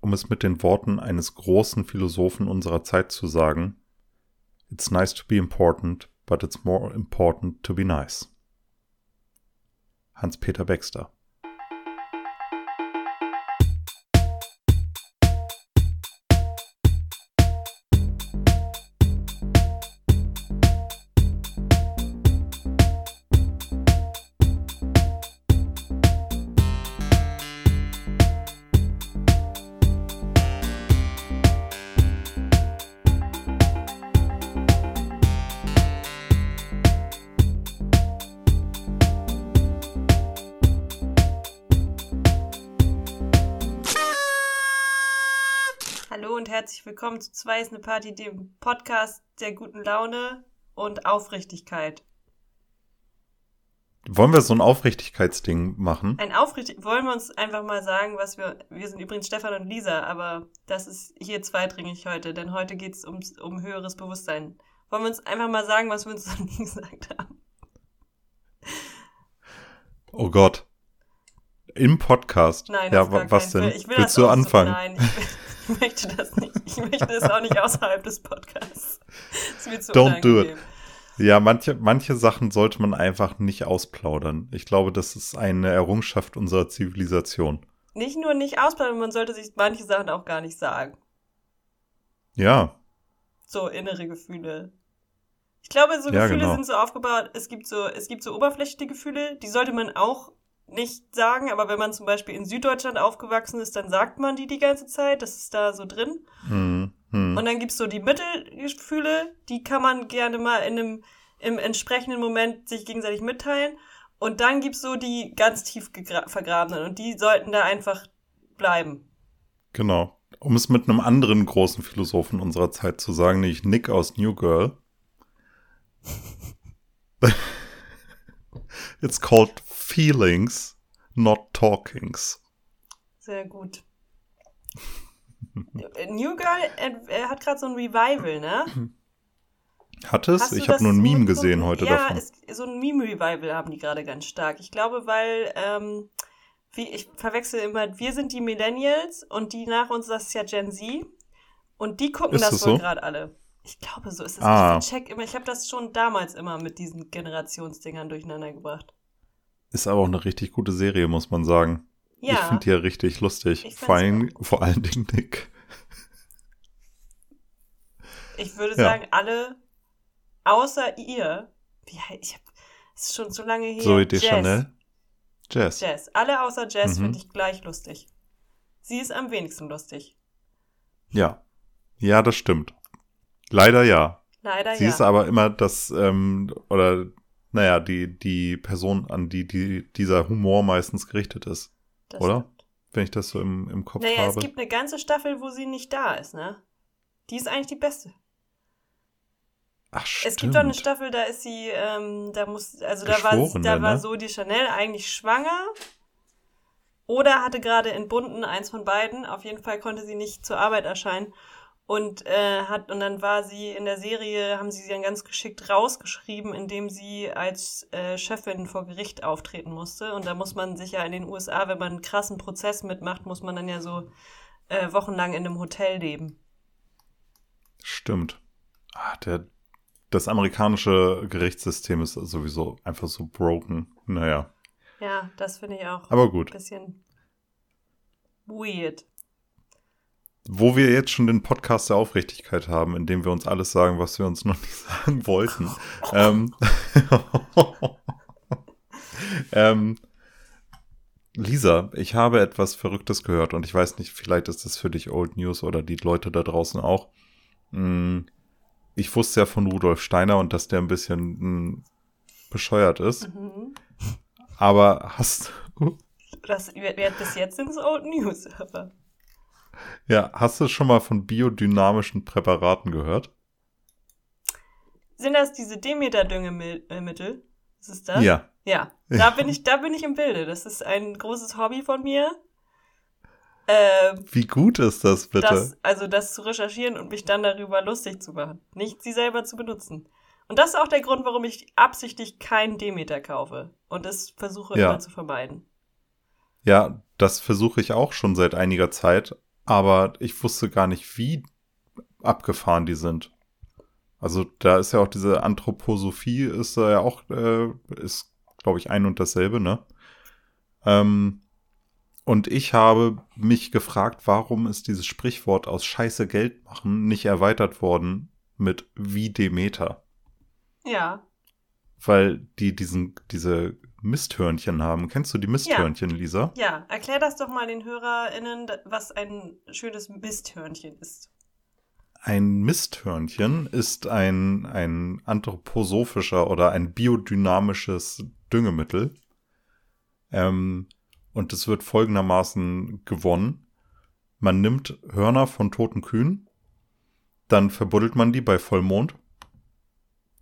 um es mit den Worten eines großen Philosophen unserer Zeit zu sagen, It's nice to be important, but it's more important to be nice. Hans-Peter Baxter willkommen zu Zwei ist eine Party, dem Podcast der guten Laune und Aufrichtigkeit. Wollen wir so ein Aufrichtigkeitsding machen? Ein Aufrichtig wollen wir uns einfach mal sagen, was wir wir sind übrigens Stefan und Lisa, aber das ist hier zweitrangig heute, denn heute geht es um, um höheres Bewusstsein. Wollen wir uns einfach mal sagen, was wir uns noch nie gesagt haben? Oh Gott. Im Podcast. Nein, ja, was denn? Ich will Willst du anfangen? nein, ich möchte das nicht. Ich möchte es auch nicht außerhalb des Podcasts. Das ist mir zu Don't do it. Ja, manche, manche Sachen sollte man einfach nicht ausplaudern. Ich glaube, das ist eine Errungenschaft unserer Zivilisation. Nicht nur nicht ausplaudern, man sollte sich manche Sachen auch gar nicht sagen. Ja. So innere Gefühle. Ich glaube, so ja, Gefühle genau. sind so aufgebaut, es gibt so, es gibt so oberflächliche Gefühle, die sollte man auch nicht sagen, aber wenn man zum Beispiel in Süddeutschland aufgewachsen ist, dann sagt man die die ganze Zeit. Das ist da so drin. Hm, hm. Und dann gibt's so die Mittelgefühle, die kann man gerne mal in einem, im entsprechenden Moment sich gegenseitig mitteilen. Und dann gibt's so die ganz tief vergrabenen und die sollten da einfach bleiben. Genau. Um es mit einem anderen großen Philosophen unserer Zeit zu sagen, nämlich Nick aus New Girl. It's called feelings, not talkings. Sehr gut. New Girl, er, er hat gerade so ein Revival, ne? Hat es? Ich habe nur ein Meme gesehen heute ja, davon. Ja, so ein Meme-Revival haben die gerade ganz stark. Ich glaube, weil, ähm, wie, ich verwechsel immer, wir sind die Millennials und die nach uns, das ist ja Gen Z. Und die gucken ist das, das wohl so? gerade alle. Ich glaube, so ist es. Ah. Ich check immer, ich habe das schon damals immer mit diesen Generationsdingern durcheinander gebracht. Ist aber auch eine richtig gute Serie, muss man sagen. Ja. Ich finde die ja richtig lustig. Vor allen, vor allen Dingen Nick. Ich würde ja. sagen, alle außer ihr. Wie, ich hab, es ist schon so lange her. Zoe Deschanel. Jazz. Jazz. Alle außer Jazz mhm. finde ich gleich lustig. Sie ist am wenigsten lustig. Ja. Ja, das stimmt. Leider ja. Leider Sie ja. Sie ist aber immer das, ähm, oder naja, die, die Person, an die, die dieser Humor meistens gerichtet ist. Das oder? Stimmt. Wenn ich das so im, im Kopf naja, habe. Naja, es gibt eine ganze Staffel, wo sie nicht da ist, ne? Die ist eigentlich die beste. Ach, stimmt. Es gibt doch eine Staffel, da ist sie, ähm, da muss, also da war, da ne? war so die Chanel eigentlich schwanger. Oder hatte gerade entbunden, eins von beiden. Auf jeden Fall konnte sie nicht zur Arbeit erscheinen und äh, hat und dann war sie in der Serie haben sie sie dann ganz geschickt rausgeschrieben, indem sie als äh, Chefin vor Gericht auftreten musste und da muss man sich ja in den USA, wenn man einen krassen Prozess mitmacht, muss man dann ja so äh, wochenlang in einem Hotel leben. Stimmt. Ah, der das amerikanische Gerichtssystem ist sowieso einfach so broken. Naja. Ja, das finde ich auch. Aber gut. Ein bisschen weird wo wir jetzt schon den Podcast der Aufrichtigkeit haben, in dem wir uns alles sagen, was wir uns noch nicht sagen wollten. ähm, ähm, Lisa, ich habe etwas Verrücktes gehört und ich weiß nicht, vielleicht ist das für dich Old News oder die Leute da draußen auch. Hm, ich wusste ja von Rudolf Steiner und dass der ein bisschen hm, bescheuert ist. Mhm. Aber hast du. Das, bis jetzt sind es Old News, aber. Ja, hast du schon mal von biodynamischen Präparaten gehört? Sind das diese Demeter-Düngemittel? Ist es das? Ja. Ja, da bin ich, da bin ich im Bilde. Das ist ein großes Hobby von mir. Äh, Wie gut ist das bitte? Das, also das zu recherchieren und mich dann darüber lustig zu machen. Nicht sie selber zu benutzen. Und das ist auch der Grund, warum ich absichtlich keinen Demeter kaufe. Und das versuche ja. immer zu vermeiden. Ja, das versuche ich auch schon seit einiger Zeit. Aber ich wusste gar nicht, wie abgefahren die sind. Also da ist ja auch diese Anthroposophie, ist ja auch, äh, ist, glaube ich, ein und dasselbe, ne? Ähm, und ich habe mich gefragt, warum ist dieses Sprichwort aus Scheiße Geld machen nicht erweitert worden mit wie Demeter? Ja. Weil die diesen, diese Misthörnchen haben. Kennst du die Misthörnchen, ja. Lisa? Ja, erklär das doch mal den HörerInnen, was ein schönes Misthörnchen ist. Ein Misthörnchen ist ein, ein anthroposophischer oder ein biodynamisches Düngemittel. Ähm, und es wird folgendermaßen gewonnen. Man nimmt Hörner von toten Kühen, dann verbuddelt man die bei Vollmond.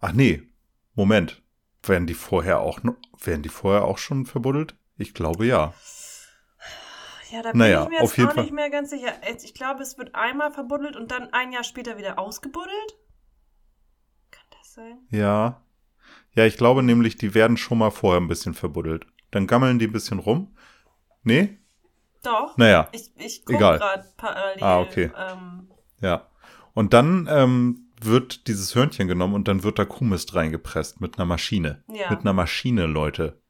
Ach nee, Moment. Werden die vorher auch werden die vorher auch schon verbuddelt? Ich glaube ja. Ja, da bin naja, ich mir jetzt auch Fall. nicht mehr ganz sicher. Ich glaube, es wird einmal verbuddelt und dann ein Jahr später wieder ausgebuddelt. Kann das sein? Ja. Ja, ich glaube nämlich, die werden schon mal vorher ein bisschen verbuddelt. Dann gammeln die ein bisschen rum. Nee? Doch. Naja. Ich, ich gucke gerade parallel. Ah, okay. Ähm, ja. Und dann ähm, wird dieses Hörnchen genommen und dann wird da Kuhmist reingepresst mit einer Maschine. Ja. Mit einer Maschine, Leute.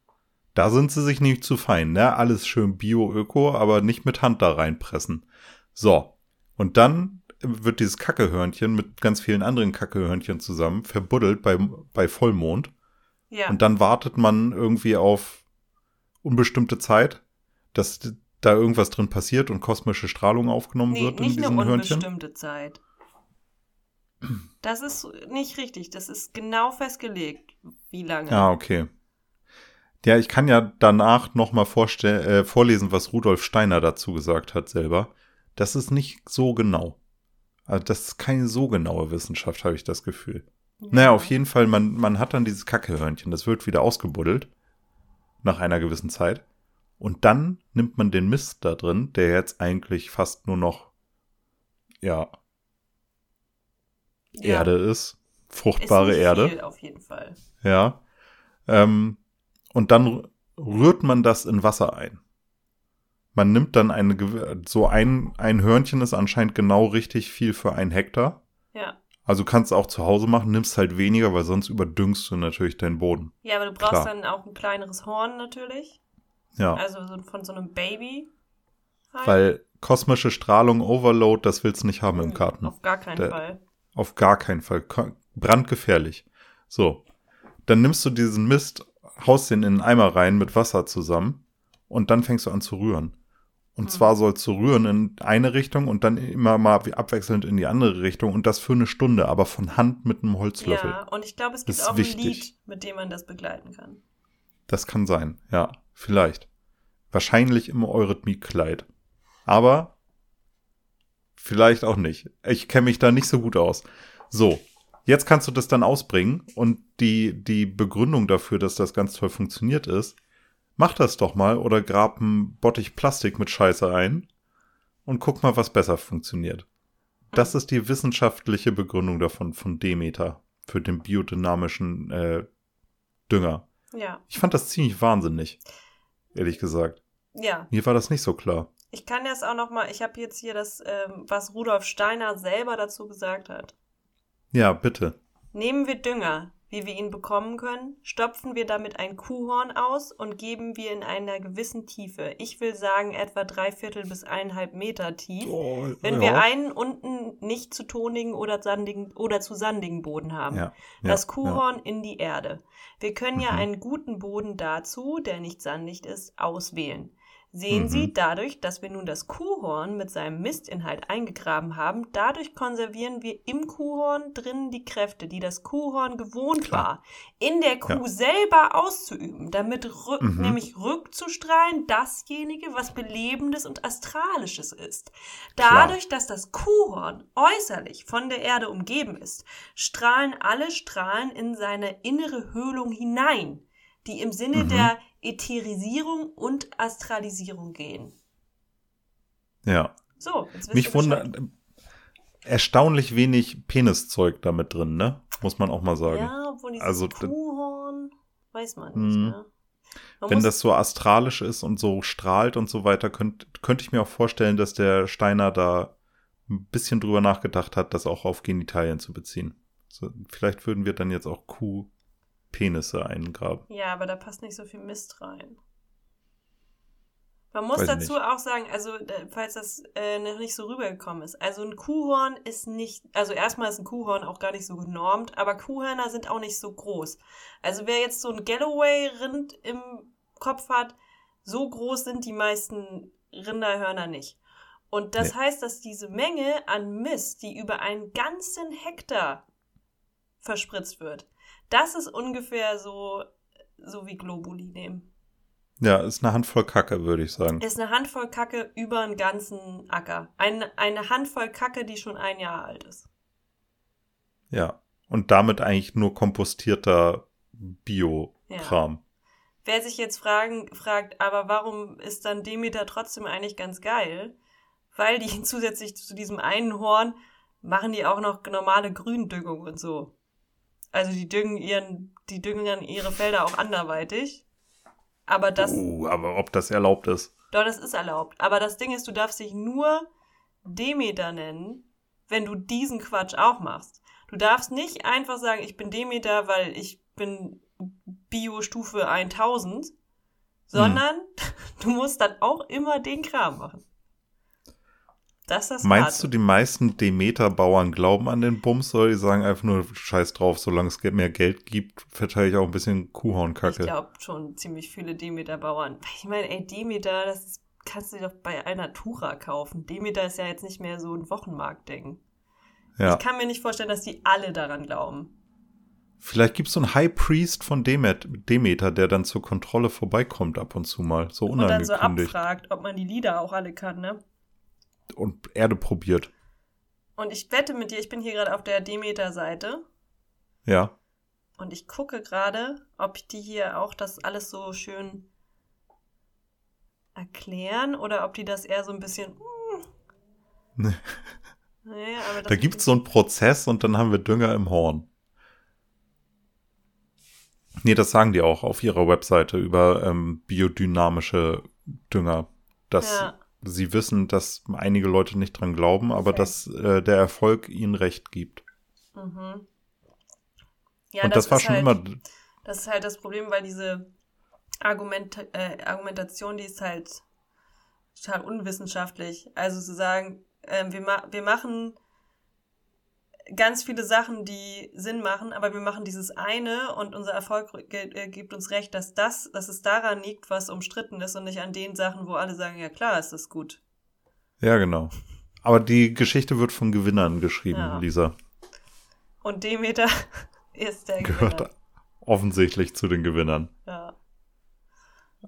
Da sind sie sich nicht zu fein, ne? Alles schön bio-öko, aber nicht mit Hand da reinpressen. So. Und dann wird dieses Kackehörnchen mit ganz vielen anderen Kackehörnchen zusammen verbuddelt bei, bei Vollmond. Ja. Und dann wartet man irgendwie auf unbestimmte Zeit, dass da irgendwas drin passiert und kosmische Strahlung aufgenommen nee, wird in diesen Hörnchen. Nicht eine unbestimmte Zeit. Das ist nicht richtig. Das ist genau festgelegt, wie lange. Ah, okay. Ja, ich kann ja danach nochmal äh, vorlesen, was Rudolf Steiner dazu gesagt hat selber. Das ist nicht so genau. Also das ist keine so genaue Wissenschaft, habe ich das Gefühl. Ja. Naja, auf jeden Fall, man, man hat dann dieses Kackehörnchen, das wird wieder ausgebuddelt. Nach einer gewissen Zeit. Und dann nimmt man den Mist da drin, der jetzt eigentlich fast nur noch, ja, ja. Erde ist. Fruchtbare ist Erde. Viel auf jeden Fall. Ja. Ähm, und dann rührt man das in Wasser ein. Man nimmt dann eine, so ein, ein Hörnchen ist anscheinend genau richtig viel für ein Hektar. Ja. Also kannst du auch zu Hause machen, nimmst halt weniger, weil sonst überdüngst du natürlich deinen Boden. Ja, aber du brauchst Klar. dann auch ein kleineres Horn natürlich. Ja. Also von so einem Baby. Halt. Weil kosmische Strahlung, Overload, das willst du nicht haben im Garten. Auf gar keinen Der, Fall. Auf gar keinen Fall. Brandgefährlich. So. Dann nimmst du diesen Mist, haust den in einen Eimer rein mit Wasser zusammen und dann fängst du an zu rühren. Und mhm. zwar sollst du rühren in eine Richtung und dann immer mal abwechselnd in die andere Richtung und das für eine Stunde, aber von Hand mit einem Holzlöffel. Ja, und ich glaube, es gibt auch wichtig. ein Lied, mit dem man das begleiten kann. Das kann sein, ja, vielleicht. Wahrscheinlich im Eurythmiekleid. Aber Vielleicht auch nicht. Ich kenne mich da nicht so gut aus. So, jetzt kannst du das dann ausbringen und die, die Begründung dafür, dass das ganz toll funktioniert ist, mach das doch mal oder grab ein Bottich Plastik mit Scheiße ein und guck mal, was besser funktioniert. Das ist die wissenschaftliche Begründung davon, von Demeter, für den biodynamischen äh, Dünger. Ja. Ich fand das ziemlich wahnsinnig, ehrlich gesagt. Ja. Mir war das nicht so klar. Ich kann das auch noch mal, ich habe jetzt hier das, ähm, was Rudolf Steiner selber dazu gesagt hat. Ja, bitte. Nehmen wir Dünger, wie wir ihn bekommen können, stopfen wir damit ein Kuhhorn aus und geben wir in einer gewissen Tiefe. Ich will sagen etwa drei Viertel bis eineinhalb Meter tief. Oh, wenn ja. wir einen unten nicht zu tonigen oder, sandigen, oder zu sandigen Boden haben. Ja, ja, das Kuhhorn in die Erde. Wir können mhm. ja einen guten Boden dazu, der nicht sandig ist, auswählen. Sehen mhm. Sie, dadurch, dass wir nun das Kuhhorn mit seinem Mistinhalt eingegraben haben, dadurch konservieren wir im Kuhhorn drin die Kräfte, die das Kuhhorn gewohnt Klar. war, in der Kuh ja. selber auszuüben, damit rück, mhm. nämlich rückzustrahlen dasjenige, was Belebendes und Astralisches ist. Dadurch, Klar. dass das Kuhhorn äußerlich von der Erde umgeben ist, strahlen alle Strahlen in seine innere Höhlung hinein, die im Sinne mhm. der Ätherisierung und Astralisierung gehen. Ja. So, jetzt Mich wundert erstaunlich wenig Peniszeug damit drin, ne? Muss man auch mal sagen. Ja, obwohl dieses also, Kuhhorn, weiß man nicht, mhm. ne? Man Wenn das so astralisch ist und so strahlt und so weiter, könnte könnt ich mir auch vorstellen, dass der Steiner da ein bisschen drüber nachgedacht hat, das auch auf Genitalien zu beziehen. So, vielleicht würden wir dann jetzt auch Kuhpenisse eingraben. Ja, aber da passt nicht so viel Mist rein. Man muss Weiß dazu auch sagen, also falls das äh, noch nicht so rübergekommen ist, also ein Kuhhorn ist nicht, also erstmal ist ein Kuhhorn auch gar nicht so genormt, aber Kuhhörner sind auch nicht so groß. Also wer jetzt so ein Galloway-Rind im Kopf hat, so groß sind die meisten Rinderhörner nicht. Und das nee. heißt, dass diese Menge an Mist, die über einen ganzen Hektar verspritzt wird, das ist ungefähr so, so wie Globuli nehmen. Ja, ist eine Handvoll Kacke, würde ich sagen. Ist eine Handvoll Kacke über einen ganzen Acker. Eine, eine Handvoll Kacke, die schon ein Jahr alt ist. Ja, und damit eigentlich nur kompostierter Bio-Kram. Ja. Wer sich jetzt fragen, fragt, aber warum ist dann Demeter trotzdem eigentlich ganz geil? Weil die zusätzlich zu diesem einen Horn machen die auch noch normale Gründüngung und so. Also die düngen ihren, die düngen dann ihre Felder auch anderweitig. Aber das. Uh, aber ob das erlaubt ist. Doch, das ist erlaubt. Aber das Ding ist, du darfst dich nur Demeter nennen, wenn du diesen Quatsch auch machst. Du darfst nicht einfach sagen, ich bin Demeter, weil ich bin Bio-Stufe 1000, sondern hm. du musst dann auch immer den Kram machen. Das ist Meinst du, die meisten Demeter-Bauern glauben an den Bums oder die sagen einfach nur Scheiß drauf, solange es mehr Geld gibt, verteile ich auch ein bisschen Kuhhornkacke? Ich glaube schon ziemlich viele Demeter-Bauern. Ich meine, ey, Demeter, das ist, kannst du doch bei Alnatura kaufen. Demeter ist ja jetzt nicht mehr so ein Wochenmarktding. Ja. Ich kann mir nicht vorstellen, dass die alle daran glauben. Vielleicht gibt es so einen High Priest von Demet, Demeter, der dann zur Kontrolle vorbeikommt ab und zu mal. So unangekündigt. Und dann so abfragt, ob man die Lieder auch alle kann, ne? Und Erde probiert. Und ich wette mit dir, ich bin hier gerade auf der Demeter-Seite. Ja. Und ich gucke gerade, ob die hier auch das alles so schön erklären oder ob die das eher so ein bisschen. Mm. naja, da gibt es so einen Prozess und dann haben wir Dünger im Horn. Nee, das sagen die auch auf ihrer Webseite über ähm, biodynamische Dünger. Dass ja sie wissen, dass einige Leute nicht dran glauben, aber okay. dass äh, der Erfolg ihnen recht gibt. Mhm. Ja, Und das, das war schon halt, immer. Das ist halt das Problem, weil diese Argument, äh, Argumentation, die ist halt total unwissenschaftlich. Also zu sagen, äh, wir, ma wir machen ganz viele Sachen, die Sinn machen, aber wir machen dieses eine und unser Erfolg äh, gibt uns recht, dass das, dass es daran liegt, was umstritten ist und nicht an den Sachen, wo alle sagen, ja klar, ist das gut. Ja, genau. Aber die Geschichte wird von Gewinnern geschrieben, ja. Lisa. Und Demeter ist der Gehört Gewinner. offensichtlich zu den Gewinnern. Ja.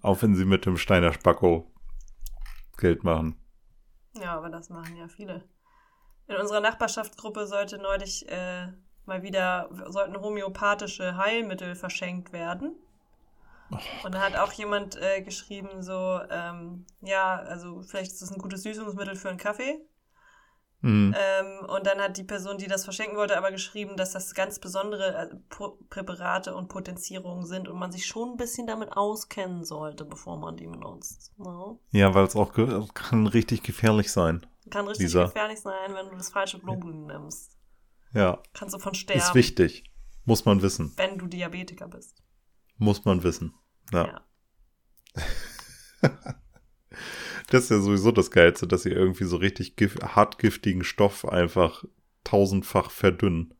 Auch wenn sie mit dem Steiner Spacko Geld machen. Ja, aber das machen ja viele. In unserer Nachbarschaftsgruppe sollte neulich äh, mal wieder, sollten homöopathische Heilmittel verschenkt werden. Und da hat auch jemand äh, geschrieben, so, ähm, ja, also vielleicht ist das ein gutes Süßungsmittel für einen Kaffee. Mhm. Ähm, und dann hat die Person, die das verschenken wollte, aber geschrieben, dass das ganz besondere äh, Präparate und Potenzierungen sind und man sich schon ein bisschen damit auskennen sollte, bevor man die benutzt. No? Ja, weil es auch kann richtig gefährlich sein. Kann richtig Lisa. gefährlich sein, wenn du das falsche Globulin nimmst. Ja. Kannst du von sterben. Ist wichtig. Muss man wissen. Wenn du Diabetiker bist. Muss man wissen. Ja. ja. das ist ja sowieso das Geilste, dass sie irgendwie so richtig gif hartgiftigen Stoff einfach tausendfach verdünnen.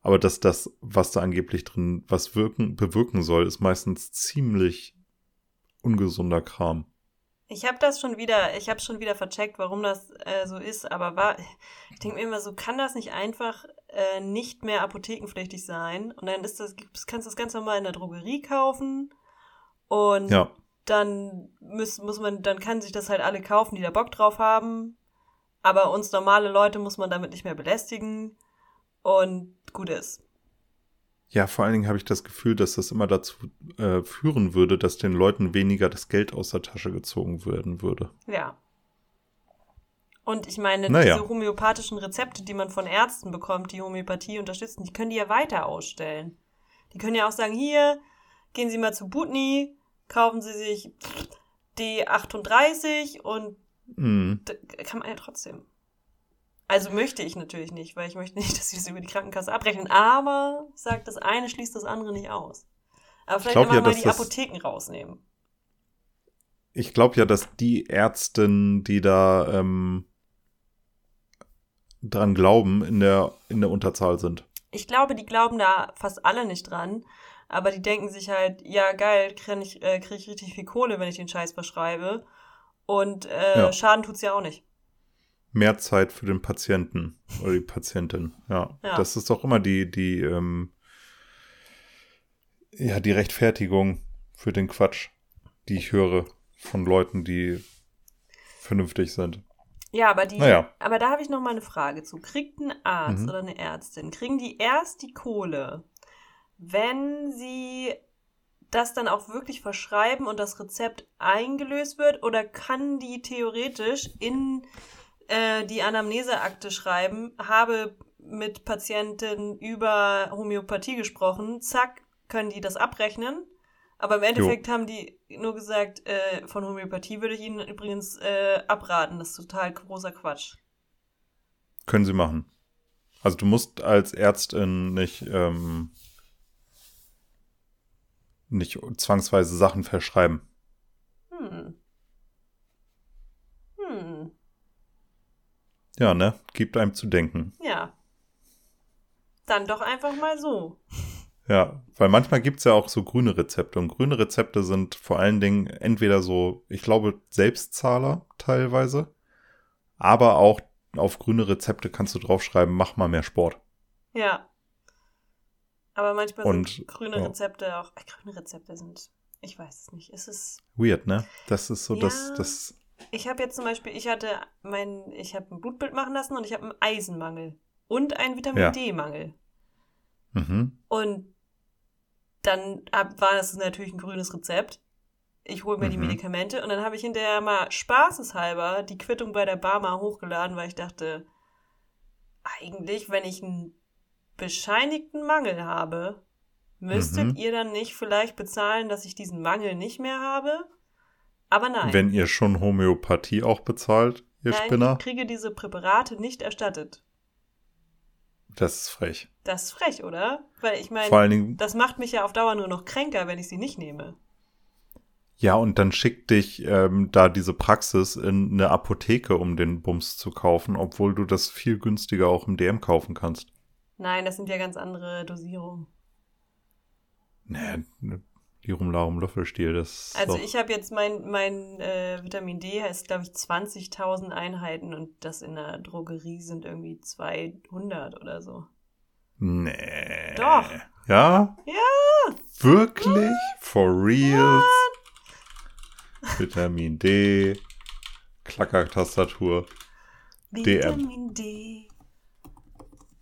Aber dass das, was da angeblich drin was wirken, bewirken soll, ist meistens ziemlich ungesunder Kram. Ich habe das schon wieder, ich habe schon wieder vercheckt, warum das äh, so ist, aber war, ich denke mir immer so, kann das nicht einfach äh, nicht mehr apothekenpflichtig sein? Und dann ist das, kannst du das ganz normal in der Drogerie kaufen und ja. dann muss, muss man, dann kann sich das halt alle kaufen, die da Bock drauf haben. Aber uns normale Leute muss man damit nicht mehr belästigen und gut ist. Ja, vor allen Dingen habe ich das Gefühl, dass das immer dazu äh, führen würde, dass den Leuten weniger das Geld aus der Tasche gezogen werden würde. Ja. Und ich meine, naja. diese homöopathischen Rezepte, die man von Ärzten bekommt, die Homöopathie unterstützen, die können die ja weiter ausstellen. Die können ja auch sagen, hier, gehen Sie mal zu Butni, kaufen sie sich D38 und Mhm. kann man ja trotzdem. Also möchte ich natürlich nicht, weil ich möchte nicht, dass sie es über die Krankenkasse abrechnen. Aber sagt, das eine schließt das andere nicht aus. Aber vielleicht immer ja, mal die das- Apotheken rausnehmen. Ich glaube ja, dass die Ärzten, die da ähm, dran glauben, in der, in der Unterzahl sind. Ich glaube, die glauben da fast alle nicht dran. Aber die denken sich halt, ja geil, kriege ich, äh, krieg ich richtig viel Kohle, wenn ich den Scheiß verschreibe. Und äh, Ja. Schaden tut's ja auch nicht. Mehr Zeit für den Patienten oder die Patientin. Ja, Ja. das ist doch immer die, die, ähm, ja, die Rechtfertigung für den Quatsch, die ich höre von Leuten, die vernünftig sind. Ja, aber die, Naja. aber da habe ich noch mal eine Frage zu. Kriegt ein Arzt Mhm. oder eine Ärztin, kriegen die erst die Kohle, wenn sie das dann auch wirklich verschreiben und das Rezept eingelöst wird? Oder kann die theoretisch in äh, die Anamneseakte schreiben, habe mit Patienten über Homöopathie gesprochen, zack, können die das abrechnen? Aber im Endeffekt haben die nur gesagt, äh, von Homöopathie würde ich Ihnen übrigens äh, abraten. Das ist total großer Quatsch. Können sie machen. Also du musst als Ärztin nicht, ähm, nicht zwangsweise Sachen verschreiben. Hm. Ja, ne? Gibt einem zu denken. Ja. Dann doch einfach mal so. Ja, weil manchmal gibt's ja auch so grüne Rezepte. Und grüne Rezepte sind vor allen Dingen entweder so, ich glaube, Selbstzahler teilweise, aber auch auf grüne Rezepte kannst du draufschreiben, mach mal mehr Sport. Ja. Aber manchmal Und, sind grüne ja. Rezepte auch. Äh, grüne Rezepte sind. Ich weiß es nicht. Es ist. Weird, ne? Das ist so, das, Ja. das, Ich habe jetzt zum Beispiel, ich hatte mein, ich habe ein Blutbild machen lassen und ich habe einen Eisenmangel und einen Vitamin Ja. D-Mangel. mhm. Und dann war das natürlich ein grünes Rezept. Ich hole mir die Mhm. Medikamente und dann habe ich hinterher mal spaßeshalber die Quittung bei der Barma hochgeladen, weil ich dachte, eigentlich, wenn ich einen bescheinigten Mangel habe, müsstet Mhm. ihr dann nicht vielleicht bezahlen, dass ich diesen Mangel nicht mehr habe? Aber nein. Wenn ihr schon Homöopathie auch bezahlt, ihr nein, Spinner, ich kriege diese Präparate nicht erstattet. das ist frech. Das ist frech, oder? Weil ich meine, das macht mich ja auf Dauer nur noch kränker, wenn ich sie nicht nehme. ja, und dann schickt dich ähm, da diese Praxis in eine Apotheke, um den Bums zu kaufen, obwohl du das viel günstiger auch im DM kaufen kannst. Nein, das sind ja ganz andere Dosierungen. Nee, Lirum Larum Löffelstiel, das Also ich habe jetzt mein, mein äh, Vitamin D heißt, glaube ich, 20.000 Einheiten und das in der Drogerie sind irgendwie 200 oder so. Nee. Doch. Ja? Ja. Wirklich? For reals? Vitamin D. Klackertastatur. DM. Vitamin D.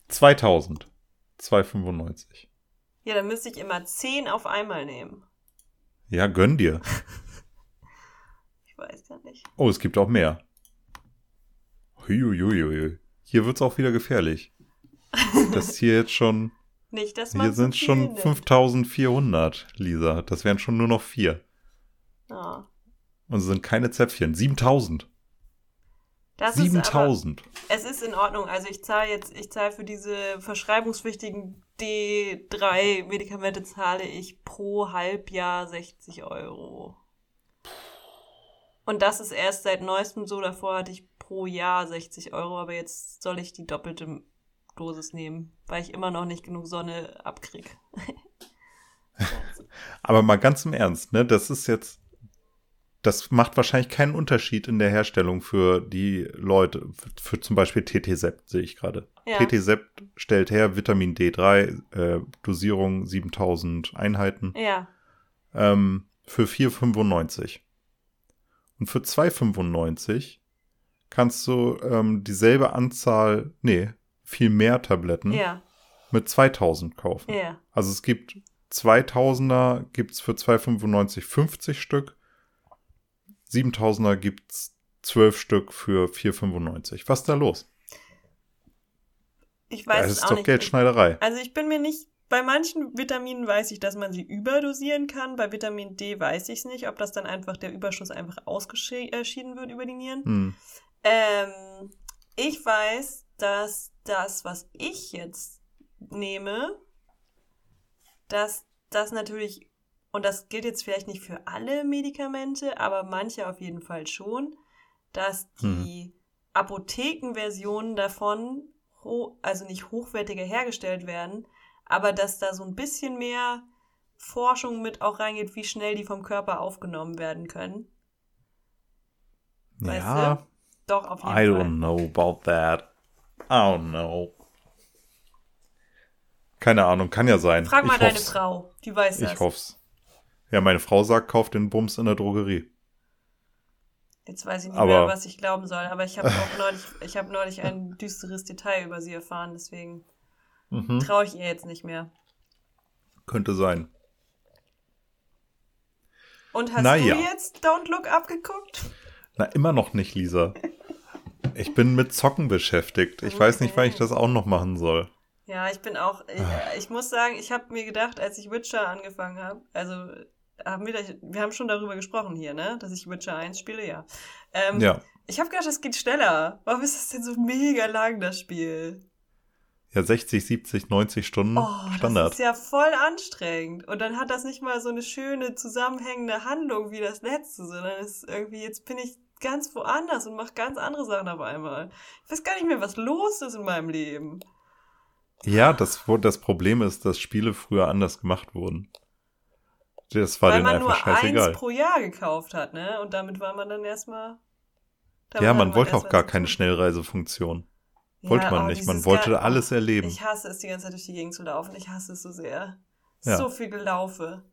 2000. 295. Ja, dann müsste ich immer 10 auf einmal nehmen. Ja, gönn dir. Ich weiß gar nicht. Oh, es gibt auch mehr. Huiuiuiui. Hier wird's auch wieder gefährlich. Das ist hier jetzt schon, Nicht, dass man hier sind schon nimmt. 5400, Lisa. Das wären schon nur noch vier. Ja. Und es sind keine Zäpfchen. 7000. Das ist aber, 7000. es ist in Ordnung. Also ich zahle jetzt, ich zahle für diese verschreibungspflichtigen D3 Medikamente zahle ich pro Halbjahr 60 Euro. Und das ist erst seit neuestem so. Davor hatte ich pro Jahr 60 Euro, aber jetzt soll ich die doppelte Dosis nehmen, weil ich immer noch nicht genug Sonne abkrieg. Aber mal ganz im Ernst, ne? Das ist jetzt, das macht wahrscheinlich keinen Unterschied in der Herstellung für die Leute, für, für zum Beispiel TT-Sept, sehe ich gerade. Ja. TT-Sept stellt her Vitamin D3, äh, Dosierung 7000 Einheiten, Ja, ähm, für 4,95. Und für 2,95 kannst du ähm, dieselbe Anzahl, nee, viel mehr Tabletten ja, mit 2000 kaufen. ja. Also es gibt 2000er gibt's für 2,95 50 Stück. 7000er gibt's 12 Stück für 4,95. Was ist da los? Ich weiß das es ist auch doch nicht. Geldschneiderei. Also ich bin mir nicht, bei manchen Vitaminen weiß ich, dass man sie überdosieren kann. Bei Vitamin D weiß ich es nicht, ob das dann einfach der Überschuss einfach ausgeschieden wird über die Nieren. Hm. Ähm, ich weiß, dass das, was ich jetzt nehme, dass das natürlich, und das gilt jetzt vielleicht nicht für alle Medikamente, aber manche auf jeden Fall schon, dass die hm. Apothekenversionen davon, also nicht hochwertiger hergestellt werden, aber dass da so ein bisschen mehr Forschung mit auch reingeht, wie schnell die vom Körper aufgenommen werden können. Weißt ja. Du? Doch, auf jeden I Fall. I don't know about that. I don't know. Keine Ahnung, kann ja sein. Frag mal ich deine hoff's. Frau, die weiß das. Ich hoff's. Ja, meine Frau sagt, kauf den Bums in der Drogerie. Jetzt weiß ich nicht aber, mehr, was ich glauben soll, aber ich habe auch neulich, ich habe neulich ein düsteres Detail über sie erfahren, deswegen mhm. traue ich ihr jetzt nicht mehr. Könnte sein. Und hast Na du ja. jetzt Don't Look Up geguckt? Na, immer noch nicht, Lisa. Ich bin mit Zocken beschäftigt. Ich okay. weiß nicht, wann ich das auch noch machen soll. Ja, ich bin auch, ich, ich muss sagen, ich habe mir gedacht, als ich Witcher angefangen habe, also haben wir, wir haben schon darüber gesprochen hier, ne, dass ich Witcher 1 spiele, ja. Ähm, ja. Ich habe gedacht, das geht schneller. Warum ist das denn so mega lang, das Spiel? Ja, 60, 70, 90 Stunden oh, Standard. Das ist ja voll anstrengend. Und dann hat das nicht mal so eine schöne zusammenhängende Handlung wie das letzte, sondern es ist irgendwie, jetzt bin ich ganz woanders und mache ganz andere Sachen auf einmal. Ich weiß gar nicht mehr, was los ist in meinem Leben. Ja, das, das Problem ist, dass Spiele früher anders gemacht wurden. Das war Weil man nur scheißegal. eins pro Jahr gekauft hat, ne? Und damit war man dann erstmal. Ja, man wollte auch gar keine Schnellreisefunktion. Wollte ja, man oh, nicht. Man wollte alles erleben. Ich hasse es, die ganze Zeit durch die Gegend zu laufen. Ich hasse es so sehr. Ja. So viel Gelaufe.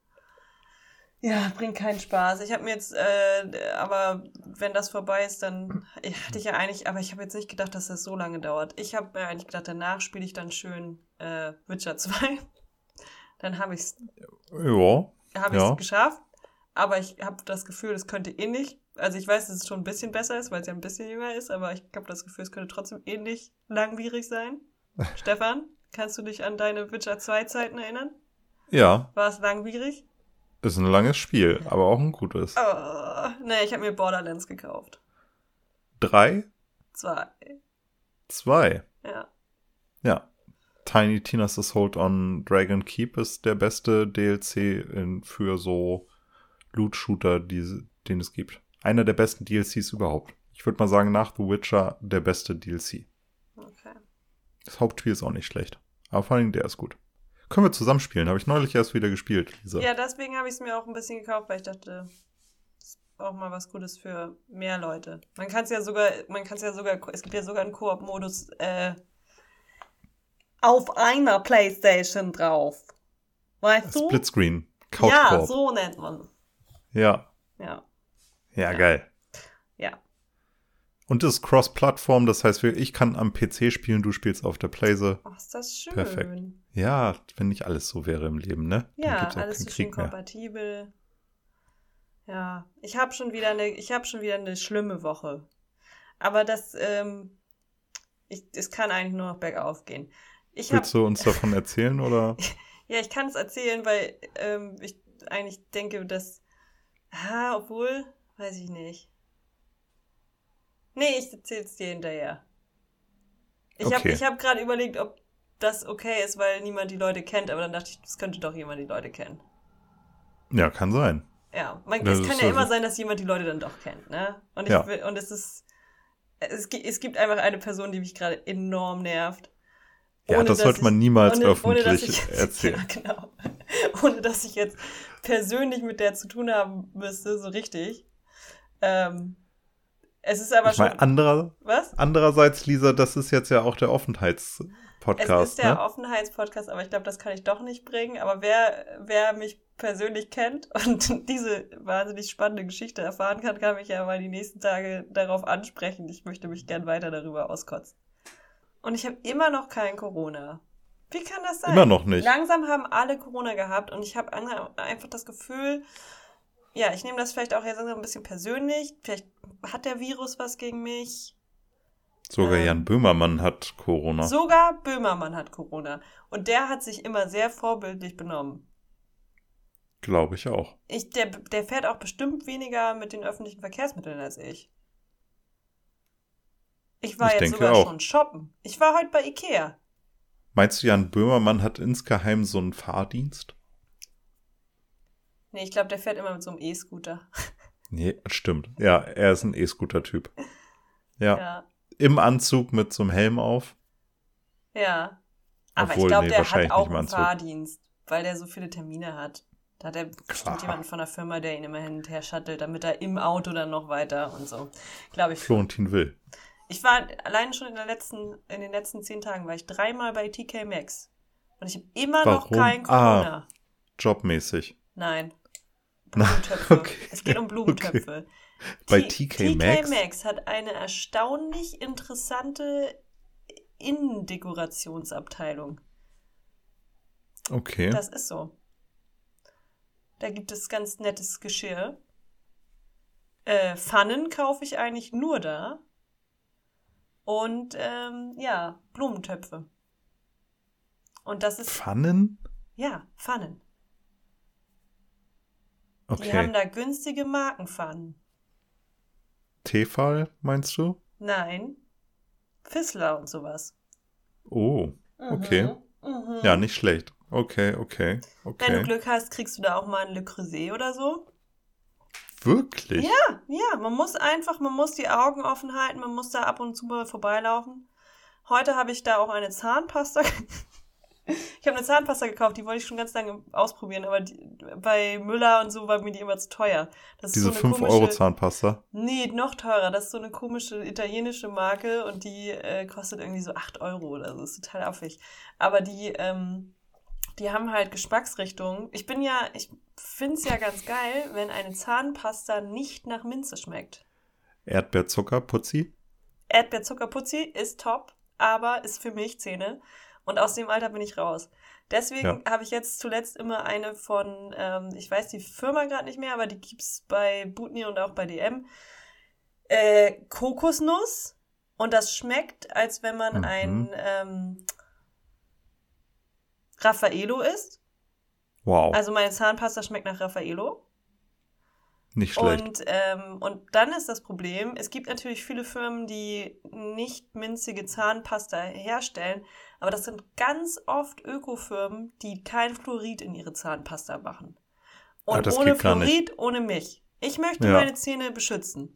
Ja, bringt keinen Spaß. Ich habe mir jetzt, äh, aber wenn das vorbei ist, dann ja, hatte ich ja eigentlich, aber ich habe jetzt nicht gedacht, dass das so lange dauert. Ich habe mir eigentlich gedacht, danach spiele ich dann schön äh, Witcher 2. dann habe ich es. Ja. Habe ich es ja. geschafft. Aber ich habe das Gefühl, es könnte ähnlich. Also ich weiß, dass es schon ein bisschen besser ist, weil es ja ein bisschen jünger ist, aber ich habe das Gefühl, es könnte trotzdem ähnlich langwierig sein. Stefan, kannst du dich an deine Witcher 2 Zeiten erinnern? Ja. War es langwierig? Ist ein langes Spiel, aber auch ein gutes. Oh, nee, ich habe mir Borderlands gekauft. Drei? Zwei. Zwei? Ja. Ja. Tiny Tina's Assault on Dragon Keep ist der beste DLC in, für so Loot-Shooter, den es gibt. Einer der besten DLCs überhaupt. Ich würde mal sagen, nach The Witcher der beste DLC. Okay. Das Hauptspiel ist auch nicht schlecht. Aber vor allem der ist gut. Können wir zusammenspielen? Habe ich neulich erst wieder gespielt, Lisa. Ja, deswegen habe ich es mir auch ein bisschen gekauft, weil ich dachte, das ist auch mal was Gutes für mehr Leute. Man kann es ja sogar, man kann es ja sogar, es gibt ja sogar einen Koop-Modus äh, auf einer Playstation drauf. Weißt du? Splitscreen. Couch ja, so nennt man Ja. Ja. Ja, geil. Ja. Und das ist Cross-Plattform, das heißt, ich kann am PC spielen, du spielst auf der Playse. Ach, ist das schön. Perfekt. Ja, wenn nicht alles so wäre im Leben, ne? Ja, alles so schön kompatibel. Ja, ich habe schon wieder eine, ich habe schon wieder eine schlimme Woche. Aber das, ähm, ich, es kann eigentlich nur noch bergauf gehen. Ich Willst hab, du uns davon erzählen oder? ja, ich kann es erzählen, weil ähm, ich eigentlich denke, dass, ah, obwohl, weiß ich nicht. Nee, ich erzähle es dir hinterher. Ich okay. habe hab gerade überlegt, ob das okay ist, weil niemand die Leute kennt, aber dann dachte ich, das könnte doch jemand die Leute kennen. Ja, kann sein. Ja, man, es kann ja immer sein, dass jemand die Leute dann doch kennt, ne? Und ich ja. will, und es ist, es, es gibt einfach eine Person, die mich gerade enorm nervt. Ja, das sollte man niemals ohne, öffentlich ohne, ich, erzählen. Ja, genau. Ohne dass ich jetzt persönlich mit der zu tun haben müsste, so richtig. Ähm, es ist aber ich schon. anderer, was? Andererseits, Lisa, das ist jetzt ja auch der Offenheitspodcast. Es ist der ne? Offenheitspodcast, aber ich glaube, das kann ich doch nicht bringen. Aber wer, wer mich persönlich kennt und diese wahnsinnig spannende Geschichte erfahren kann, kann mich ja mal die nächsten Tage darauf ansprechen. Ich möchte mich gern weiter darüber auskotzen. Und ich habe immer noch kein Corona. Wie kann das sein? Immer noch nicht. Langsam haben alle Corona gehabt und ich habe einfach das Gefühl, ja, ich nehme das vielleicht auch jetzt ein bisschen persönlich. Vielleicht hat der Virus was gegen mich. Sogar ähm, Jan Böhmermann hat Corona. Sogar Böhmermann hat Corona. Und der hat sich immer sehr vorbildlich benommen. Glaube ich auch. Ich, der, der fährt auch bestimmt weniger mit den öffentlichen Verkehrsmitteln als ich. Ich war ich jetzt sogar auch. schon shoppen. Ich war heute bei Ikea. Meinst du, Jan Böhmermann hat insgeheim so einen Fahrdienst? Nee, ich glaube, der fährt immer mit so einem E-Scooter. Nee, stimmt. Ja, er ist ein E-Scooter-Typ. Ja. ja. Im Anzug mit so einem Helm auf. Ja. Aber Obwohl, ich glaube, nee, der hat auch einen Fahrdienst, weil der so viele Termine hat. Da hat er bestimmt jemanden von der Firma, der ihn immer hin und her shuttelt, damit er im Auto dann noch weiter und so. Glaube ich. Florentin will. Ich war allein schon in, der letzten, in den letzten zehn Tagen war ich dreimal bei TK Maxx. Und ich habe immer Warum? noch kein Corona. Ah, jobmäßig. Nein. Blumentöpfe. okay. Es geht um Blumentöpfe. Okay. Bei TK Maxx? TK Maxx hat eine erstaunlich interessante Innendekorationsabteilung. Okay. Das ist so. Da gibt es ganz nettes Geschirr. Äh, Pfannen kaufe ich eigentlich nur da. Und ähm, ja, Blumentöpfe. Und das ist. Pfannen? Ja, Pfannen. Okay. Die haben da günstige Markenpfannen. Tefal, meinst du? Nein. Fissler und sowas. Oh, okay. Mhm, mhm. Ja, nicht schlecht. Okay, okay, okay. Wenn du Glück hast, kriegst du da auch mal ein Le Creuset oder so. Wirklich? Ja, ja. Man muss einfach, man muss die Augen offen halten, man muss da ab und zu mal vorbeilaufen. Heute habe ich da auch eine Zahnpasta. ich habe eine Zahnpasta gekauft, die wollte ich schon ganz lange ausprobieren, aber die, bei Müller und so war mir die immer zu teuer. Das Diese so 5-Euro-Zahnpasta? Nee, noch teurer. Das ist so eine komische italienische Marke und die äh, kostet irgendwie so 8 Euro oder so. Das ist total affig. Aber die, ähm, die haben halt Geschmacksrichtungen. Ich bin ja, ich finde es ja ganz geil, wenn eine Zahnpasta nicht nach Minze schmeckt. Erdbeerzuckerputzi? Erdbeerzuckerputzi ist top, aber ist für Milchzähne. Und aus dem Alter bin ich raus. Deswegen ja. habe ich jetzt zuletzt immer eine von, ähm, ich weiß die Firma gerade nicht mehr, aber die gibt es bei Butni und auch bei DM. Äh, Kokosnuss. Und das schmeckt, als wenn man mhm. ein ähm, Raffaello ist. Wow. Also meine Zahnpasta schmeckt nach Raffaello. Nicht schlecht. Und, ähm, und dann ist das Problem, es gibt natürlich viele Firmen, die nicht minzige Zahnpasta herstellen, aber das sind ganz oft Ökofirmen, die kein Fluorid in ihre Zahnpasta machen. Und ja, ohne Fluorid, ohne mich. Ich möchte ja. meine Zähne beschützen.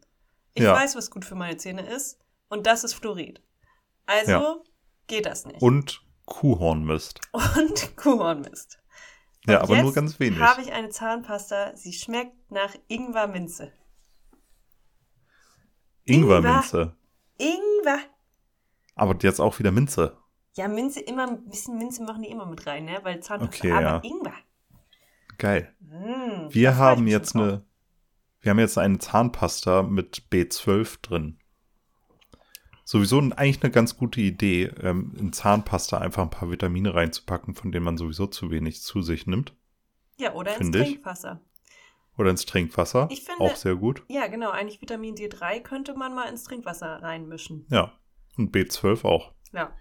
Ich ja. weiß, was gut für meine Zähne ist und das ist Fluorid. Also geht das nicht. Und Kuhhornmist. Und Kuhhornmist. Ja, aber nur ganz wenig. habe ich eine Zahnpasta, sie schmeckt nach Ingwerminze. Ingwerminze? Ingwer. Aber jetzt auch wieder Minze. Ja, Minze immer, ein bisschen Minze machen die immer mit rein, ne? Weil Zahnpasta, okay, aber ja. Ingwer. Geil. Mm, wir haben jetzt eine, wir haben jetzt eine Zahnpasta mit B12 drin sowieso eigentlich eine ganz gute Idee, ähm, in Zahnpasta einfach ein paar Vitamine reinzupacken, von denen man sowieso zu wenig zu sich nimmt. Ja, oder ins Trinkwasser. Oder ins Trinkwasser. Ich finde, auch sehr gut. Ja, genau. Eigentlich Vitamin D3 könnte man mal ins Trinkwasser reinmischen. Ja. Und B12 auch. Ja.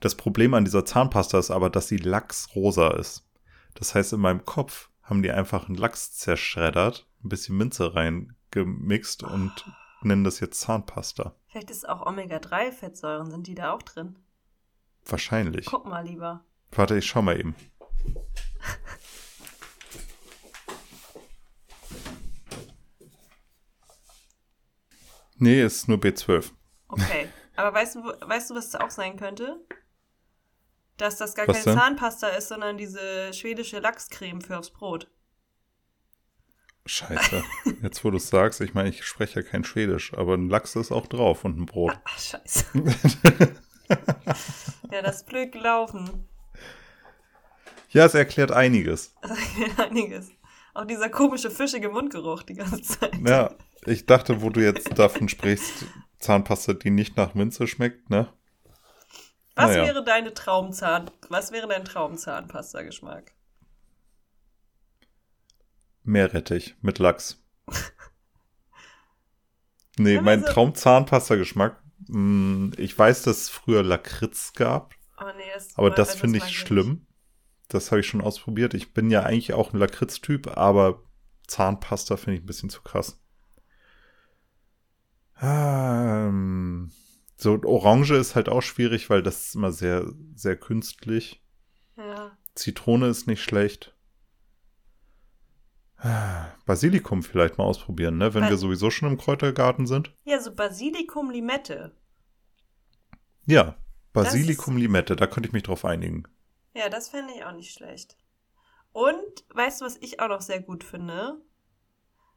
Das Problem an dieser Zahnpasta ist aber, dass sie lachsrosa ist. Das heißt, in meinem Kopf haben die einfach einen Lachs zerschreddert, ein bisschen Minze reingemixt und nennen das jetzt Zahnpasta. Vielleicht ist auch Omega-3-Fettsäuren, sind die da auch drin? Wahrscheinlich. Guck mal lieber. Warte, ich schau mal eben. nee, ist nur B12. Okay. Aber weißt du, weißt du, was es auch sein könnte? Dass das gar was keine denn? Zahnpasta ist, sondern diese schwedische Lachscreme für aufs Brot. Scheiße. Jetzt, wo du es sagst, ich meine, ich spreche ja kein Schwedisch, aber ein Lachs ist auch drauf und ein Brot. Ach, scheiße. ja, das ist blöd gelaufen. Ja, es erklärt einiges. Es erklärt einiges. Auch dieser komische, fischige Mundgeruch die ganze Zeit. Ja, ich dachte, wo du jetzt davon sprichst, Zahnpasta, die nicht nach Minze schmeckt, ne? Was naja. wäre deine Traumzahn, was wäre dein Traumzahnpasta-Geschmack? Meerrettich mit Lachs. Nee, mein also, Traum-Zahnpasta-Geschmack Mm, ich weiß, dass es früher Lakritz gab. Oh, nee, das aber das finde ich schlimm. Das habe ich schon ausprobiert. Ich bin ja eigentlich auch ein Lakritz-Typ, aber Zahnpasta finde ich ein bisschen zu krass. Ähm, so Orange ist halt auch schwierig, weil das ist immer sehr, sehr künstlich. Ja. Zitrone ist nicht schlecht. Basilikum vielleicht mal ausprobieren, ne? Wenn ba wir sowieso schon im Kräutergarten sind. Ja, so Basilikum Limette. Ja, Basilikum Limette, da könnte ich mich drauf einigen. Ja, das fände ich auch nicht schlecht. Und weißt du, was ich auch noch sehr gut finde?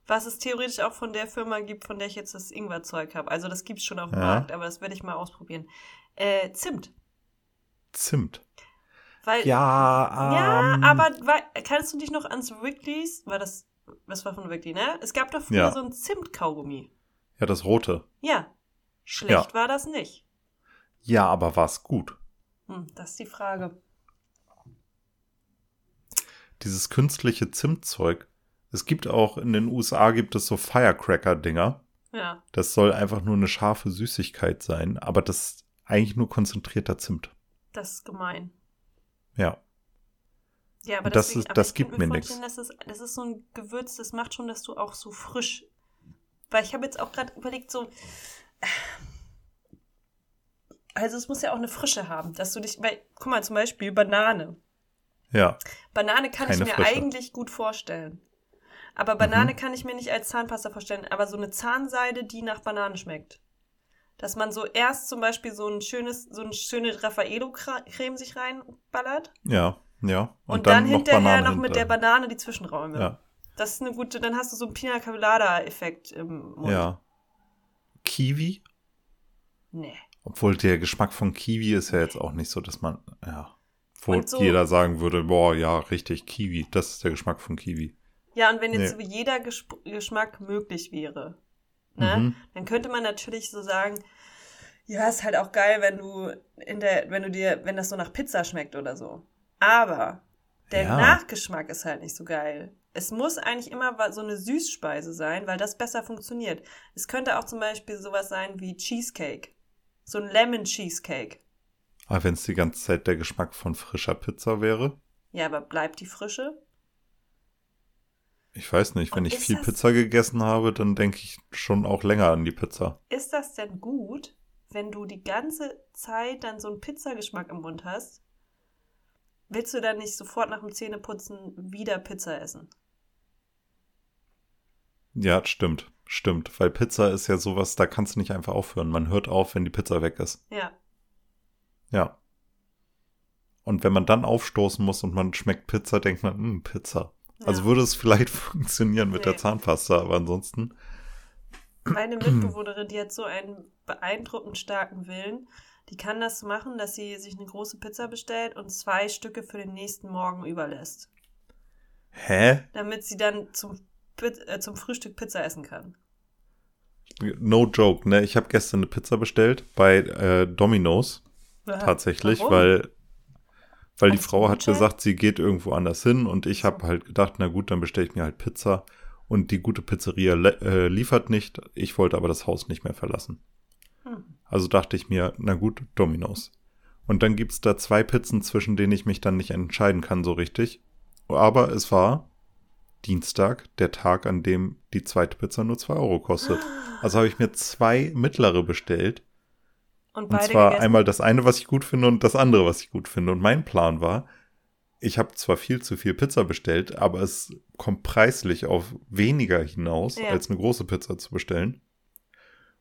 Was es theoretisch auch von der Firma gibt, von der ich jetzt das Ingwerzeug habe. Also das gibt es schon auf dem ja. Markt, aber das werde ich mal ausprobieren. Äh, Zimt. Zimt. Weil, ja, ja, ähm, aber weil, kannst du dich noch ans Wrigley's, war das, was war von Wrigley, ne? Es gab doch früher ja. so ein Zimt-Kaugummi. Ja, das rote. Ja. Schlecht ja. war das nicht. Ja, aber war es gut? Hm, das ist die Frage. Dieses künstliche Zimtzeug. Es gibt auch in den USA gibt es so Firecracker-Dinger. Ja. Das soll einfach nur eine scharfe Süßigkeit sein, aber das ist eigentlich nur konzentrierter Zimt. Das ist gemein. Ja. Ja, aber das, deswegen, ist, das gibt mir nichts. Das ist, das ist so ein Gewürz, das macht schon, dass du auch so frisch. Weil ich habe jetzt auch gerade überlegt, so. Also es muss ja auch eine Frische haben, dass du dich. Weil, guck mal, zum Beispiel Banane. Ja. Banane kann Keine ich mir Frische. eigentlich gut vorstellen. Aber Banane mhm. kann ich mir nicht als Zahnpasta vorstellen, aber so eine Zahnseide, die nach Banane schmeckt dass man so erst zum Beispiel so ein schönes, so eine schöne Raffaello-Creme sich reinballert. Ja, ja. Und, und dann, dann, hinterher noch, noch mit der Banane die Zwischenräume. Ja. Das ist eine gute, dann hast du so einen Pina Colada-Effekt im Mund. Ja. Kiwi? Nee. Obwohl der Geschmack von Kiwi ist ja jetzt auch nicht so, dass man, ja. Wo so, jeder sagen würde, boah, ja, richtig, Kiwi, das ist der Geschmack von Kiwi. Ja, und wenn jetzt nee. jeder Geschmack möglich wäre, Ne? Mhm. Dann könnte man natürlich so sagen, ja, ist halt auch geil, wenn du in der, wenn du dir, wenn das so nach Pizza schmeckt oder so. Aber der ja. Nachgeschmack ist halt nicht so geil. Es muss eigentlich immer so eine Süßspeise sein, weil das besser funktioniert. Es könnte auch zum Beispiel sowas sein wie Cheesecake. So ein Lemon Cheesecake. Aber wenn es die ganze Zeit der Geschmack von frischer Pizza wäre? Ja, aber bleibt die Frische? Ich weiß nicht, wenn Und ich viel das, Pizza gegessen habe, dann denke ich schon auch länger an die Pizza. Ist das denn gut, wenn du die ganze Zeit dann so einen Pizzageschmack im Mund hast? Willst du dann nicht sofort nach dem Zähneputzen wieder Pizza essen? Ja, stimmt. Stimmt. Weil Pizza ist ja sowas, da kannst du nicht einfach aufhören. Man hört auf, wenn die Pizza weg ist. Ja. Ja. Und wenn man dann aufstoßen muss und man schmeckt Pizza, denkt man, hm, Also würde es vielleicht funktionieren mit nee. der Zahnpasta, aber ansonsten. Meine Mitbewohnerin, die hat so einen beeindruckend starken Willen. Die kann das machen, dass sie sich eine große Pizza bestellt und zwei Stücke für den nächsten Morgen überlässt. Hä? Damit sie dann zum, äh, zum Frühstück Pizza essen kann. No joke, ne? Ich habe gestern eine Pizza bestellt bei äh, Domino's. Tatsächlich, Warum? weil weil die Frau hat gesagt, sie geht irgendwo anders hin und ich habe halt gedacht, na gut, dann bestelle ich mir halt Pizza. Und die gute Pizzeria äh, liefert nicht. Ich wollte aber das Haus nicht mehr verlassen. Hm. Also dachte ich mir, na gut, Dominos. Und dann gibt's da zwei Pizzen, zwischen denen ich mich dann nicht entscheiden kann so richtig. Aber es war Dienstag, der Tag, an dem die zweite Pizza nur zwei Euro kostet. Also habe ich mir zwei mittlere bestellt und, und zwar gegessen? einmal das eine, was ich gut finde und das andere, was ich gut finde. Und mein Plan war, ich habe zwar viel zu viel Pizza bestellt, aber es kommt preislich auf weniger hinaus, ja. als eine große Pizza zu bestellen.